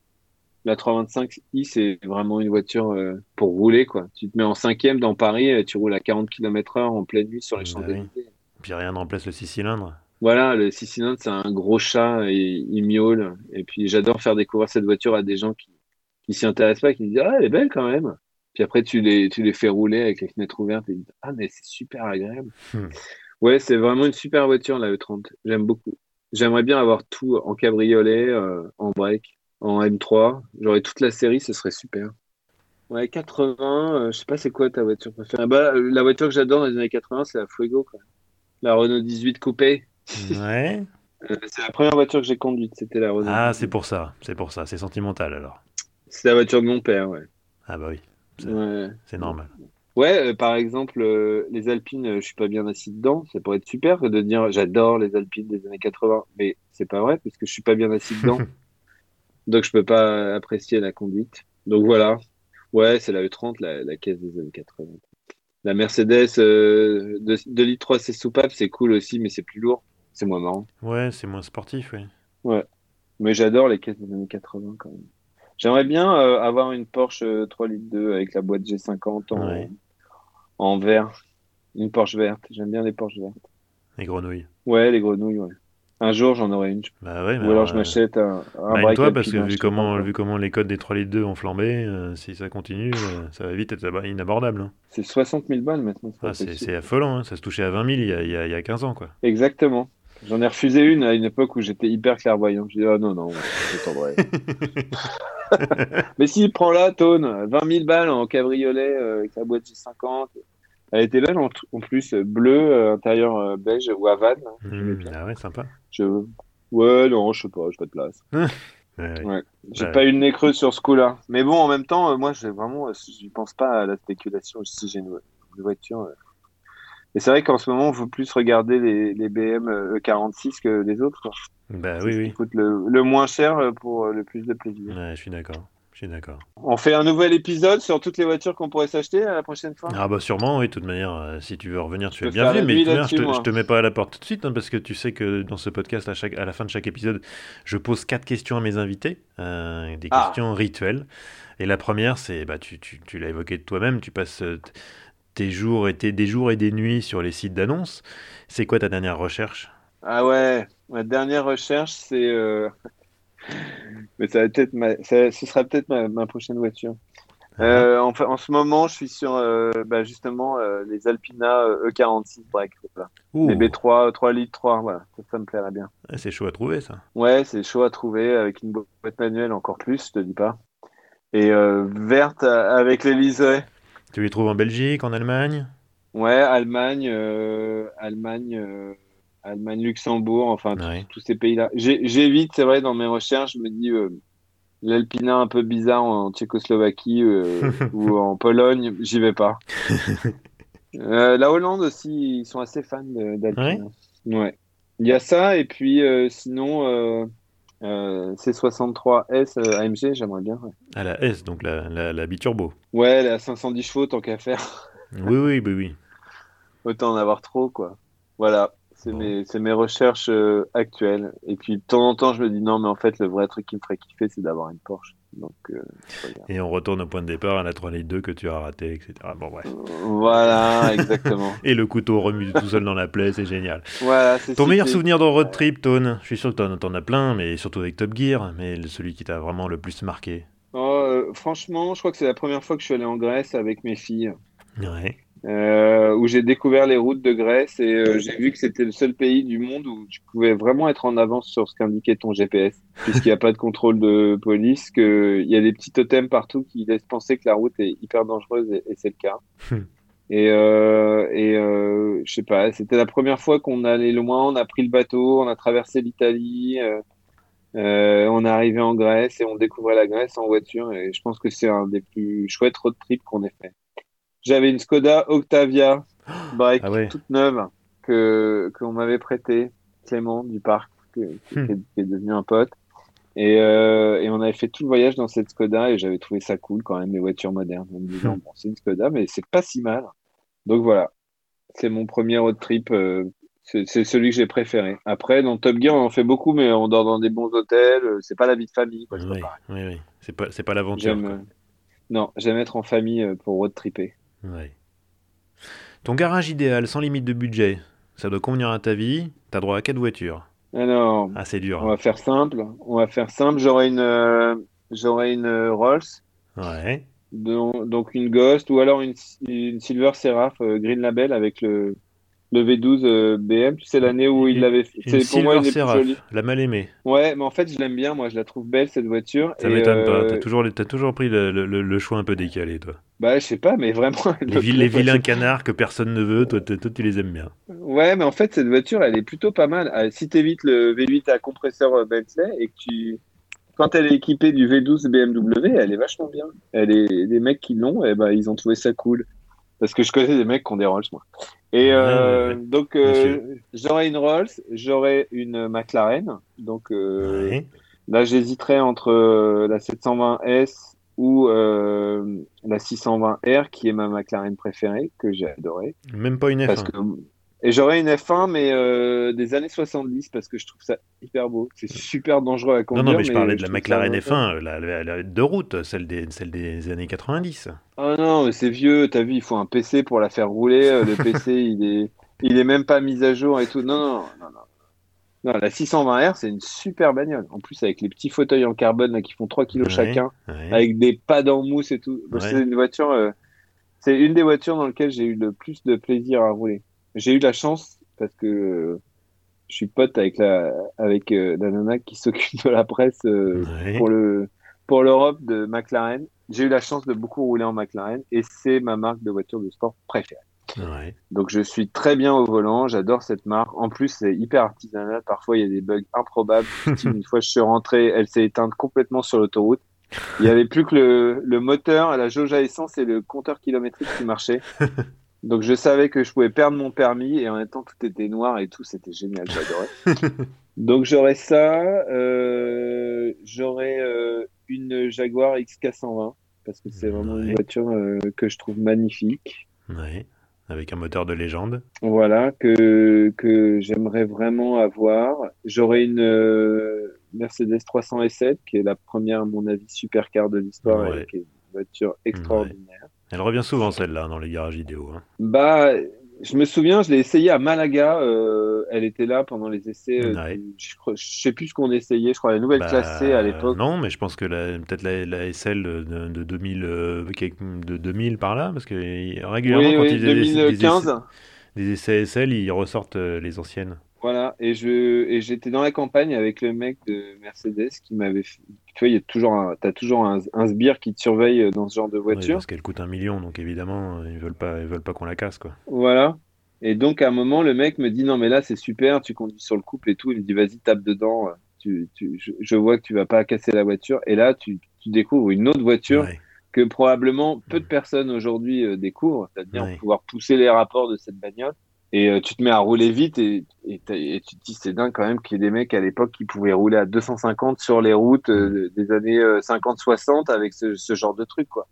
la 325i, c'est vraiment une voiture euh, pour rouler, quoi. Tu te mets en cinquième dans Paris, tu roules à 40 km heure en pleine nuit sur les bah Champs-Élysées. Puis rien ne remplace le 6 cylindres. Voilà, le 6 cylindres, c'est un gros chat et il miaule. Et puis j'adore faire découvrir cette voiture à des gens qui qui s'y intéressent pas, qui me disent ah elle est belle quand même. Puis après tu les tu les fais rouler avec les fenêtres ouvertes et ils disent ah mais c'est super agréable. Hmm. Ouais, c'est vraiment une super voiture la E30. J'aime beaucoup. J'aimerais bien avoir tout en cabriolet, euh, en break, en M3. J'aurais toute la série, ce serait super. Ouais, 80, euh, je sais pas c'est quoi ta voiture préférée? Bah, la voiture que j'adore dans les années 80, c'est la Fuego, quoi. La Renault 18 coupée. Ouais. Euh, c'est la première voiture que j'ai conduite, c'était la Renault. Ah, c'est pour ça, c'est pour ça, c'est sentimental alors. C'est la voiture de mon père, ouais. Ah bah oui, c'est normal. Ouais, euh, par exemple, euh, les Alpines, je suis pas bien assis dedans. Ça pourrait être super de dire j'adore les Alpines des années 80, mais c'est pas vrai parce que je suis pas bien assis dedans. Donc je peux pas apprécier la conduite. Donc voilà. Ouais, c'est la E30, la, caisse des années 80. La Mercedes de, de litre 3 c'est soupape, c'est cool aussi, mais c'est plus lourd. C'est moins marrant. Ouais, c'est moins sportif, oui. Ouais. Mais j'adore les caisses des années 80 quand même. J'aimerais bien euh, avoir une Porsche 3 euh, litres 2 avec la boîte G50 en, en vert. Une Porsche verte. J'aime bien les Porsche vertes. Les grenouilles. Ouais, les grenouilles, ouais. Un jour, j'en aurai une. Bah ouais, Ou alors, je euh, m'achète un, un bah, toi, parce que vu comment, vu comment les codes des 3 litres 2 ont flambé, si ça continue, ça va vite être inabordable. Hein. C'est 60 000 balles maintenant. Ah, c'est affolant, hein. ça se touchait à 20 000 il y, a, il, y a, il y a 15 ans. quoi. Exactement. J'en ai refusé une à une époque où j'étais hyper clairvoyant. Je dis, oh non, non. Mais s'il prend là, Tone, 20 000 balles en cabriolet euh, avec la boîte G50. Elle était belle en, plus, bleu, euh, intérieur euh, beige ou Havane. Mmh, ah ouais, sympa. Je... Ouais, non, je sais pas, j'ai pas de place. ouais, J'ai pas eu le nez creux sur ce coup-là. Mais bon, en même temps, moi, je vraiment, je pense pas à la spéculation. Si j'ai une, voiture, et c'est vrai qu'en ce moment, on veut plus regarder les, les BM E46 que les autres. Quoi. Bah oui, oui. coûte le, le, moins cher euh, pour le plus de plaisir. Ouais, je suis d'accord. Je suis d'accord. On fait un nouvel épisode sur toutes les voitures qu'on pourrait s'acheter à la prochaine fois? Ah bah sûrement, oui, de toute manière, euh, si tu veux revenir, tu es bienvenu, mais je, te, te mets pas à la porte tout de suite, hein, parce que tu sais que dans ce podcast, à, chaque, à la fin de chaque épisode, je pose quatre questions à mes invités, euh, des ah. questions rituelles. Et la première, c'est, bah, tu, tu, tu l'as évoqué de toi-même, tu passes tes jours et des jours et des nuits sur les sites d'annonces. C'est quoi ta dernière recherche? Ah ouais, ma dernière recherche, c'est. Euh, mais ça va peut-être ce sera peut-être ma, prochaine voiture. Ah. Euh, en, en, ce moment, je suis sur euh, bah, justement les Alpina E46 break. Les B3, 3 litres 3, voilà, ça, me plairait bien. Ah, c'est chaud à trouver ça. Ouais, c'est chaud à trouver avec une boîte manuelle encore plus, je te dis pas. Et verte avec les liserés. Tu les trouves en Belgique, en Allemagne? Ouais, Allemagne, euh, Allemagne, euh, Allemagne, Luxembourg, enfin tous ces pays-là. J'évite, c'est vrai, dans mes recherches, je me dis euh, un peu bizarre en Tchécoslovaquie ou en Pologne, j'y vais pas. la Hollande aussi, ils sont assez fans d'Alpina. Ouais. Il y a ça, et puis sinon, euh, C63S euh, AMG, j'aimerais bien. À la S, donc la, la, la biturbo. Ouais, la 510 chevaux, tant qu'à faire. oui, oui, oui, oui. Autant en avoir trop, quoi. Voilà, c'est mes, mes, recherches euh, actuelles. Et puis, de temps en temps, je me dis non, mais en fait, le vrai truc qui me ferait kiffer, c'est d'avoir une Porsche. Donc, euh, et on retourne au point de départ à la 3 litres 2 que tu as raté, etc. Bon, bref. Voilà, exactement. et le couteau remue tout seul dans la plaie, c'est génial. Voilà, Ton meilleur souvenir de road trip, Tone? Je suis sûr que t'en as plein, mais surtout avec Top Gear, mais celui qui t'a vraiment le plus marqué oh, euh, Franchement, je crois que c'est la première fois que je suis allé en Grèce avec mes filles. Ouais. Euh, où j'ai découvert les routes de Grèce et euh, j'ai vu que c'était le seul pays du monde où tu pouvais vraiment être en avance sur ce qu'indiquait ton GPS, puisqu'il n'y a pas de contrôle de police, qu'il y a des petits totems partout qui laissent penser que la route est hyper dangereuse et, c'est le cas. Hmm. et euh, et euh, je sais pas, c'était la première fois qu'on allait loin, on a pris le bateau, on a traversé l'Italie. on est arrivé en Grèce et on découvrait la Grèce en voiture et je pense que c'est un des plus chouettes road trips qu'on ait fait. J'avais une Skoda Octavia break ah toute neuve que qu'on m'avait prêté Clément du parc qui, hmm. est, devenu un pote et, euh, et, on avait fait tout le voyage dans cette Skoda et j'avais trouvé ça cool quand même les voitures modernes en me disant hmm. bon c'est une Skoda mais c'est pas si mal donc voilà c'est mon premier road trip euh, C'est celui que j'ai préféré. Après, dans Top Gear, on en fait beaucoup, mais on dort dans des bons hôtels. C'est pas la vie de famille. Quoi, oui, oui, oui. C'est pas, pas l'aventure. Non, j'aime être en famille pour road tripper. Ouais. Ton garage idéal, sans limite de budget, ça doit convenir à ta vie. T'as droit à quatre voitures. Alors, ah, c'est dur. On va faire simple. On va faire simple. J'aurai une, euh, j'aurai une Rolls. Ouais. Donc, une Ghost ou alors une, une Silver Seraph euh, Green Label avec le, le V12 euh, BM, tu sais, l'année où il l'avait fait. C'est pour moi une des La mal aimée. Ouais, mais en fait, je l'aime bien. Moi, je la trouve belle, cette voiture. Ça m'étonne pas. T'as toujours, as toujours pris le, le, choix un peu décalé, toi. Bah, je sais pas, mais vraiment. Les, les vilains canards que personne ne veut, toi, toi, tu les aimes bien. Ouais, mais en fait, cette voiture, elle est plutôt pas mal. Ah, si t'évites le V8 à compresseur euh, Bentley et que tu. Quand elle est équipée du V12 BMW, elle est vachement bien. Elle est... Les mecs qui l'ont, eh ben, ils ont trouvé ça cool. Parce que je connais des mecs qui ont des Rolls, moi. Et euh, donc, euh, j'aurais une Rolls, j'aurais une McLaren. Donc, euh, là, j'hésiterais entre euh, la 720S ou la 620R, qui est ma McLaren préférée, que j'ai adorée. Même pas une F1. Parce que et j'aurais une F1, mais euh, des années 70, parce que je trouve ça hyper beau. C'est super dangereux à conduire. Non, non, mais je parlais de la McLaren F1, la, de route, celle des, celle des années 90. Oh non, mais c'est vieux, t'as vu, il faut un PC pour la faire rouler. Euh, le PC, il est, il est même pas mis à jour et tout. Non, non, non, non. non la 620R, c'est une super bagnole. En plus, avec les petits fauteuils en carbone qui font 3 kg chacun, avec des pads en mousse et tout. C'est une voiture, euh, c'est une des voitures dans lesquelles j'ai eu le plus de plaisir à rouler. J'ai eu la chance parce que je suis pote avec la avec euh, la nana qui s'occupe de la presse euh, pour le pour l'Europe de McLaren. J'ai eu la chance de beaucoup rouler en McLaren et c'est ma marque de voiture de sport préférée. Donc je suis très bien au volant, j'adore cette marque. En plus, c'est hyper artisanal. Parfois, il y a des bugs improbables. Une fois, je suis rentré, elle s'est éteinte complètement sur l'autoroute. Il n'y avait plus que le, le moteur, la jauge à essence et le compteur kilométrique qui marchaient. Donc je savais que je pouvais perdre mon permis et en même temps tout était noir et tout, c'était génial, j'adorais. Donc j'aurais ça, euh, j'aurais euh, une Jaguar XK120 parce que c'est vraiment une voiture euh, que je trouve magnifique. Oui, avec un moteur de légende. Voilà, que, que j'aimerais vraiment avoir. J'aurais une Mercedes 300 S7 qui est la première, à mon avis, supercar de l'histoire et qui est une voiture extraordinaire. Elle revient souvent celle-là dans les garages vidéo. Hein. Bah, je me souviens, je l'ai essayé à Malaga. Euh, elle était là pendant les essais. Euh, je, ne sais plus ce qu'on essayait. Je crois la nouvelle bah, classe C à l'époque. Non, mais je pense que peut-être la, SL de, 2000, euh, de 2000 par là, parce que régulièrement quand ils 2015. Des, essais, SL, ils ressortent les anciennes. Voilà, et je et j'étais dans la campagne avec le mec de Mercedes qui m'avait Tu vois, il y a toujours un, t'as toujours un, un, sbire qui te surveille dans ce genre de voiture. parce qu'elle coûte un million, donc évidemment, ils veulent pas, ils veulent pas qu'on la casse, quoi. Voilà. Et donc à un moment, le mec me dit non mais là c'est super, tu conduis sur le couple et tout. Il me dit vas-y tape dedans. Tu, tu, je, vois que tu vas pas casser la voiture. Et là, tu, tu découvres une autre voiture. que probablement peu de personnes aujourd'hui euh, découvrent, c'est-à-dire pouvoir pousser les rapports de cette bagnole. Et euh, tu te mets à rouler vite et, et, tu te dis c'est dingue quand même qu'il y ait des mecs à l'époque qui pouvaient rouler à 250 sur les routes euh, des années 50-60 euh, avec ce, ce, genre de truc quoi.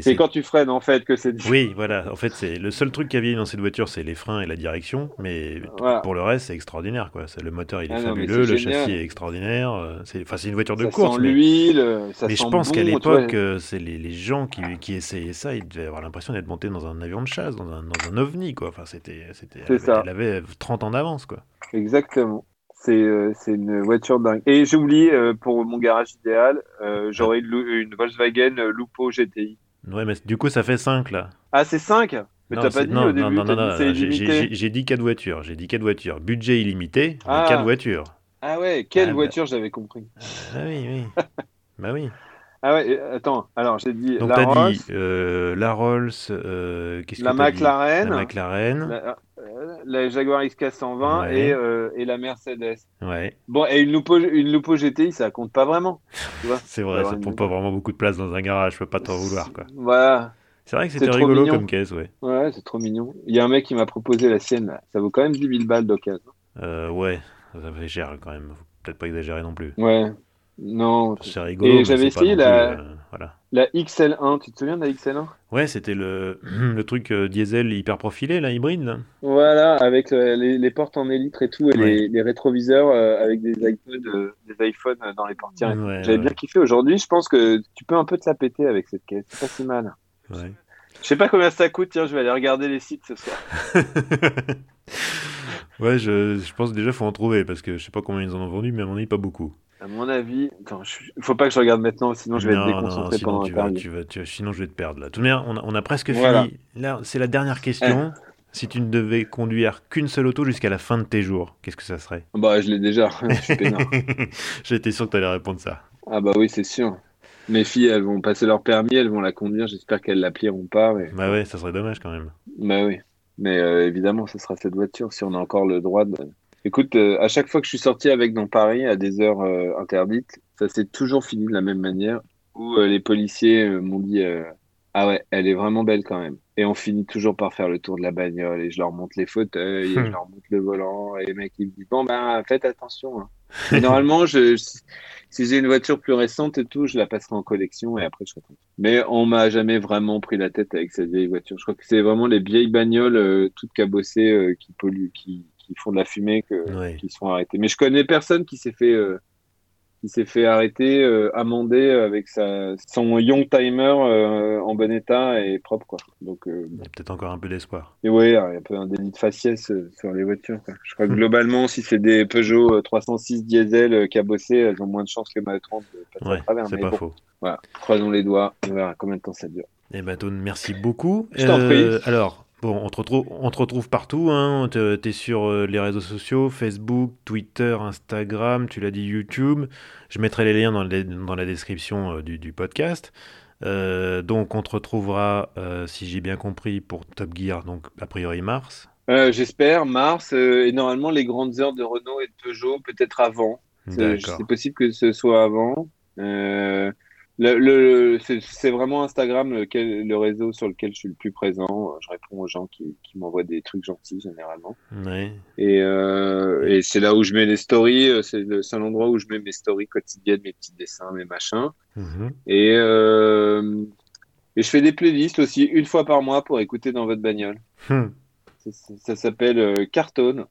C'est quand tu freines en fait que c'est. Oui, voilà. En fait, c'est le seul truc qui a vieilli dans cette voiture, c'est les freins et la direction. Mais pour le reste, c'est extraordinaire, quoi. Le moteur, il est ah fabuleux, le châssis est extraordinaire. Euh, c'est, enfin, c'est une voiture de course. mais... l'huile, ça Mais je pense qu'à l'époque, euh, c'est les, les, gens qui, qui, essayaient ça, ils devaient avoir l'impression d'être montés dans un avion de chasse, dans un, dans un ovni, quoi. Enfin, c'était, c'était. Elle, elle, avait 30 ans d'avance, quoi. Exactement. C'est, euh, c'est une voiture dingue. Et j'ai oublié, pour mon garage idéal, j'aurais une, une Volkswagen Lupo GTI. Ouais, mais du coup, ça fait 5 là. Ah, c'est 5 Mais t'as pas dit non, au début Non, non, non, j'ai dit 4 voitures. J'ai dit 4 voitures. Budget illimité, ah. 4 voitures. Ah ouais, quelle ah, voiture j'avais compris. Ah oui, oui. bah oui. Ah ouais, attends, alors j'ai dit Donc la Rolls. dit euh, la Rolls, euh, qu'est-ce la, McLaren, la McLaren, la, la Jaguar XK120 et, euh, et, la Mercedes. Ouais. Bon, et une Lupo, une Lupo GTI, ça compte pas vraiment. c'est vrai, ça prend pas vraiment beaucoup de place dans un garage, je peux pas t'en vouloir quoi. Voilà. C'est vrai que c'était rigolo comme caisse, ouais. Ouais, c'est trop mignon. Il y a un mec qui m'a proposé la sienne, là. ça vaut quand même 10 000 balles d'occasion. Euh, ouais, ça fait cher quand même, faut peut-être pas exagérer non plus. Ouais, Non. C'est rigolo. Et j'avais essayé plus, la- euh, voilà. La XL1, tu te souviens de la XL1 Ouais, c'était le, le truc euh, diesel hyper profilé, là, hybride. là. Voilà, avec euh, les, les portes en élytre et tout, et Ouais. les, les rétroviseurs euh, avec des iPods, des iPhones dans les portières. Ouais, J'avais ouais. bien kiffé. Aujourd'hui, je pense que tu peux un peu te la péter avec cette caisse. C'est pas si mal. Ouais. Je sais pas combien ça coûte. Tiens, je vais aller regarder les sites ce soir. ouais, je, je pense déjà faut en trouver parce que je sais pas combien ils en ont vendu, mais à mon avis pas beaucoup. À mon avis, attends, je... faut pas que je regarde maintenant, sinon je vais non, être déconcentré pendant tu vas, tu vas, tu vas- sinon je vais te perdre là. De toute manière, on a, on a presque Voilà. fini. Là, c'est la dernière question. Si tu ne devais conduire qu'une seule auto jusqu'à la fin de tes jours, qu'est-ce que ça serait? Bah, je l'ai déjà. J'étais sûr que tu allais répondre ça. Ah bah oui, c'est sûr. Mes filles, elles vont passer leur permis, elles vont la conduire. J'espère qu'elles l'applieront pas. Mais... Bah ouais, ça serait dommage quand même. Bah oui. Mais euh, évidemment, ce sera cette voiture si on a encore le droit de. Écoute, euh, à chaque fois que je suis sorti avec dans Paris à des heures euh, interdites, ça s'est toujours fini de la même manière. Où euh, les policiers m'ont dit Ah ouais, elle est vraiment belle quand même. Et on finit toujours par faire le tour de la bagnole et je leur montre les fauteuils, et je leur montre le volant et les mecs ils me disent Bon ben faites attention. hein. Et normalement, je, je- si j'ai une voiture plus récente et tout, je la passerai en collection et après je serai tranquille. Mais on m'a jamais vraiment pris la tête avec cette vieille voiture. Je crois que c'est vraiment les vieilles bagnoles toutes cabossées qui polluent, qui, qui font de la fumée, que, Ouais. qui font arrêter. Mais je connais personne qui s'est fait euh, qui s'est fait arrêter, euh, amender avec sa, son Young Timer euh, en bon état et propre quoi. Donc euh, Il y a peut-être encore un peu d'espoir. et ouais, il y a un peu un délit de faciès sur les voitures. Quoi. Je crois que globalement, si c'est des Peugeot euh, 306 diesel cabossés, elles ont moins de chances que ma 30 de passer Ouais, à travers. c'est pas bon, faux. voilà, croisons les doigts, on verra combien de temps ça dure. Eh ben, Toon, merci beaucoup. Je t'en prie. Alors, bon, on te retrouve, on te retrouve partout. Hein. Tu es sur euh, les réseaux sociaux, Facebook, Twitter, Instagram, tu l'as dit YouTube. Je mettrai les liens dans, les- dans la description euh, du, du podcast. Euh, donc, on te retrouvera, euh, si j'ai bien compris, pour Top Gear, donc a priori mars. Euh, J'espère, mars, et normalement les grandes heures de Renault et de Peugeot, peut-être avant. C'est possible que ce soit avant. Euh, le, le- c'est vraiment Instagram lequel, le réseau sur lequel je suis le plus présent. Je réponds aux gens qui, qui m'envoient des trucs gentils généralement. Ouais. Et, euh, et c'est là où je mets les stories. euh, C'est le seul endroit où je mets mes stories quotidiennes, mes petits dessins, mes machins. Mhm. Et, euh, et je fais des playlists aussi une fois par mois pour écouter dans votre bagnole. Hum. Ça, ça- ça s'appelle euh, Cartone.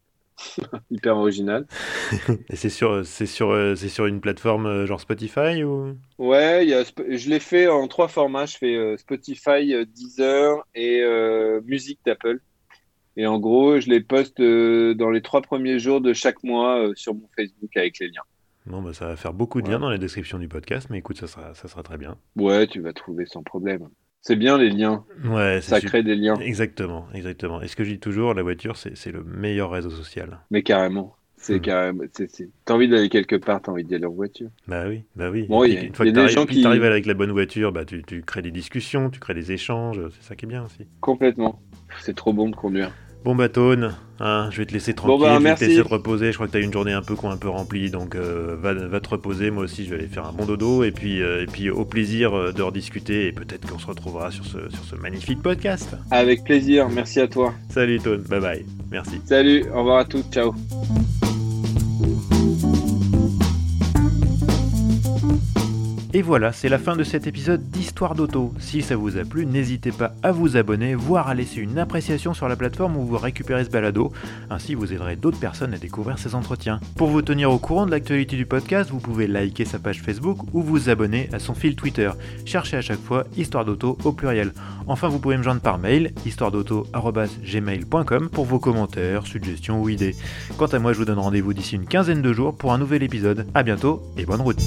Hyper original. Et c'est sur, c'est sur, euh, c'est sur une plateforme euh, genre Spotify ou? Ouais, y a, je l'ai fait en trois formats. Je fais euh, Spotify, Deezer et euh, musique d'Apple. Et en gros, je les poste euh, dans les trois premiers jours de chaque mois euh, sur mon Facebook avec les liens. Bon, bah, ça va faire beaucoup de Ouais. liens dans la description du podcast, mais écoute, ça sera, ça sera très bien. Ouais, tu vas trouver sans problème. C'est bien les liens. Ouais, Ça super. crée des liens. Exactement, exactement. Et ce que je dis toujours, la voiture, c'est le meilleur réseau social. Mais carrément. C'est Hmm. carrément. T'as envie d'aller quelque part, t'as envie d'y aller en voiture. Bah oui, bah oui. Bon, Et il y puis, a- une fois que des t'arrives gens qui- t'arrives avec la bonne voiture, bah tu, tu crées des discussions, tu crées des échanges, c'est ça qui est bien aussi. Complètement. C'est trop bon de conduire. Bon bah Tone, hein, je vais te laisser tranquille, Bon, bah, je vais te laisser te reposer, je crois que t'as eu une journée un peu un peu remplie, donc euh, va, va te reposer, moi aussi je vais aller faire un bon dodo, et puis, euh, et puis au plaisir euh, de rediscuter, et peut-être qu'on se retrouvera sur ce, sur ce magnifique podcast. Avec plaisir. Merci à toi. Salut Tone, bye bye, merci. Salut. Au revoir à tous. Ciao. Et voilà, c'est la fin de cet épisode d'Histoire d'auto. Si ça vous a plu, n'hésitez pas à vous abonner, voire à laisser une appréciation sur la plateforme où vous récupérez ce balado. Ainsi, vous aiderez d'autres personnes à découvrir ces entretiens. Pour vous tenir au courant de l'actualité du podcast, vous pouvez liker sa page Facebook ou vous abonner à son fil Twitter. Cherchez à chaque fois Histoire d'auto au pluriel. Enfin, vous pouvez me joindre par mail, histoiredauto.gmail.com pour vos commentaires, suggestions ou idées. Quant à moi, je vous donne rendez-vous d'ici une quinzaine de jours pour un nouvel épisode. A bientôt et bonne route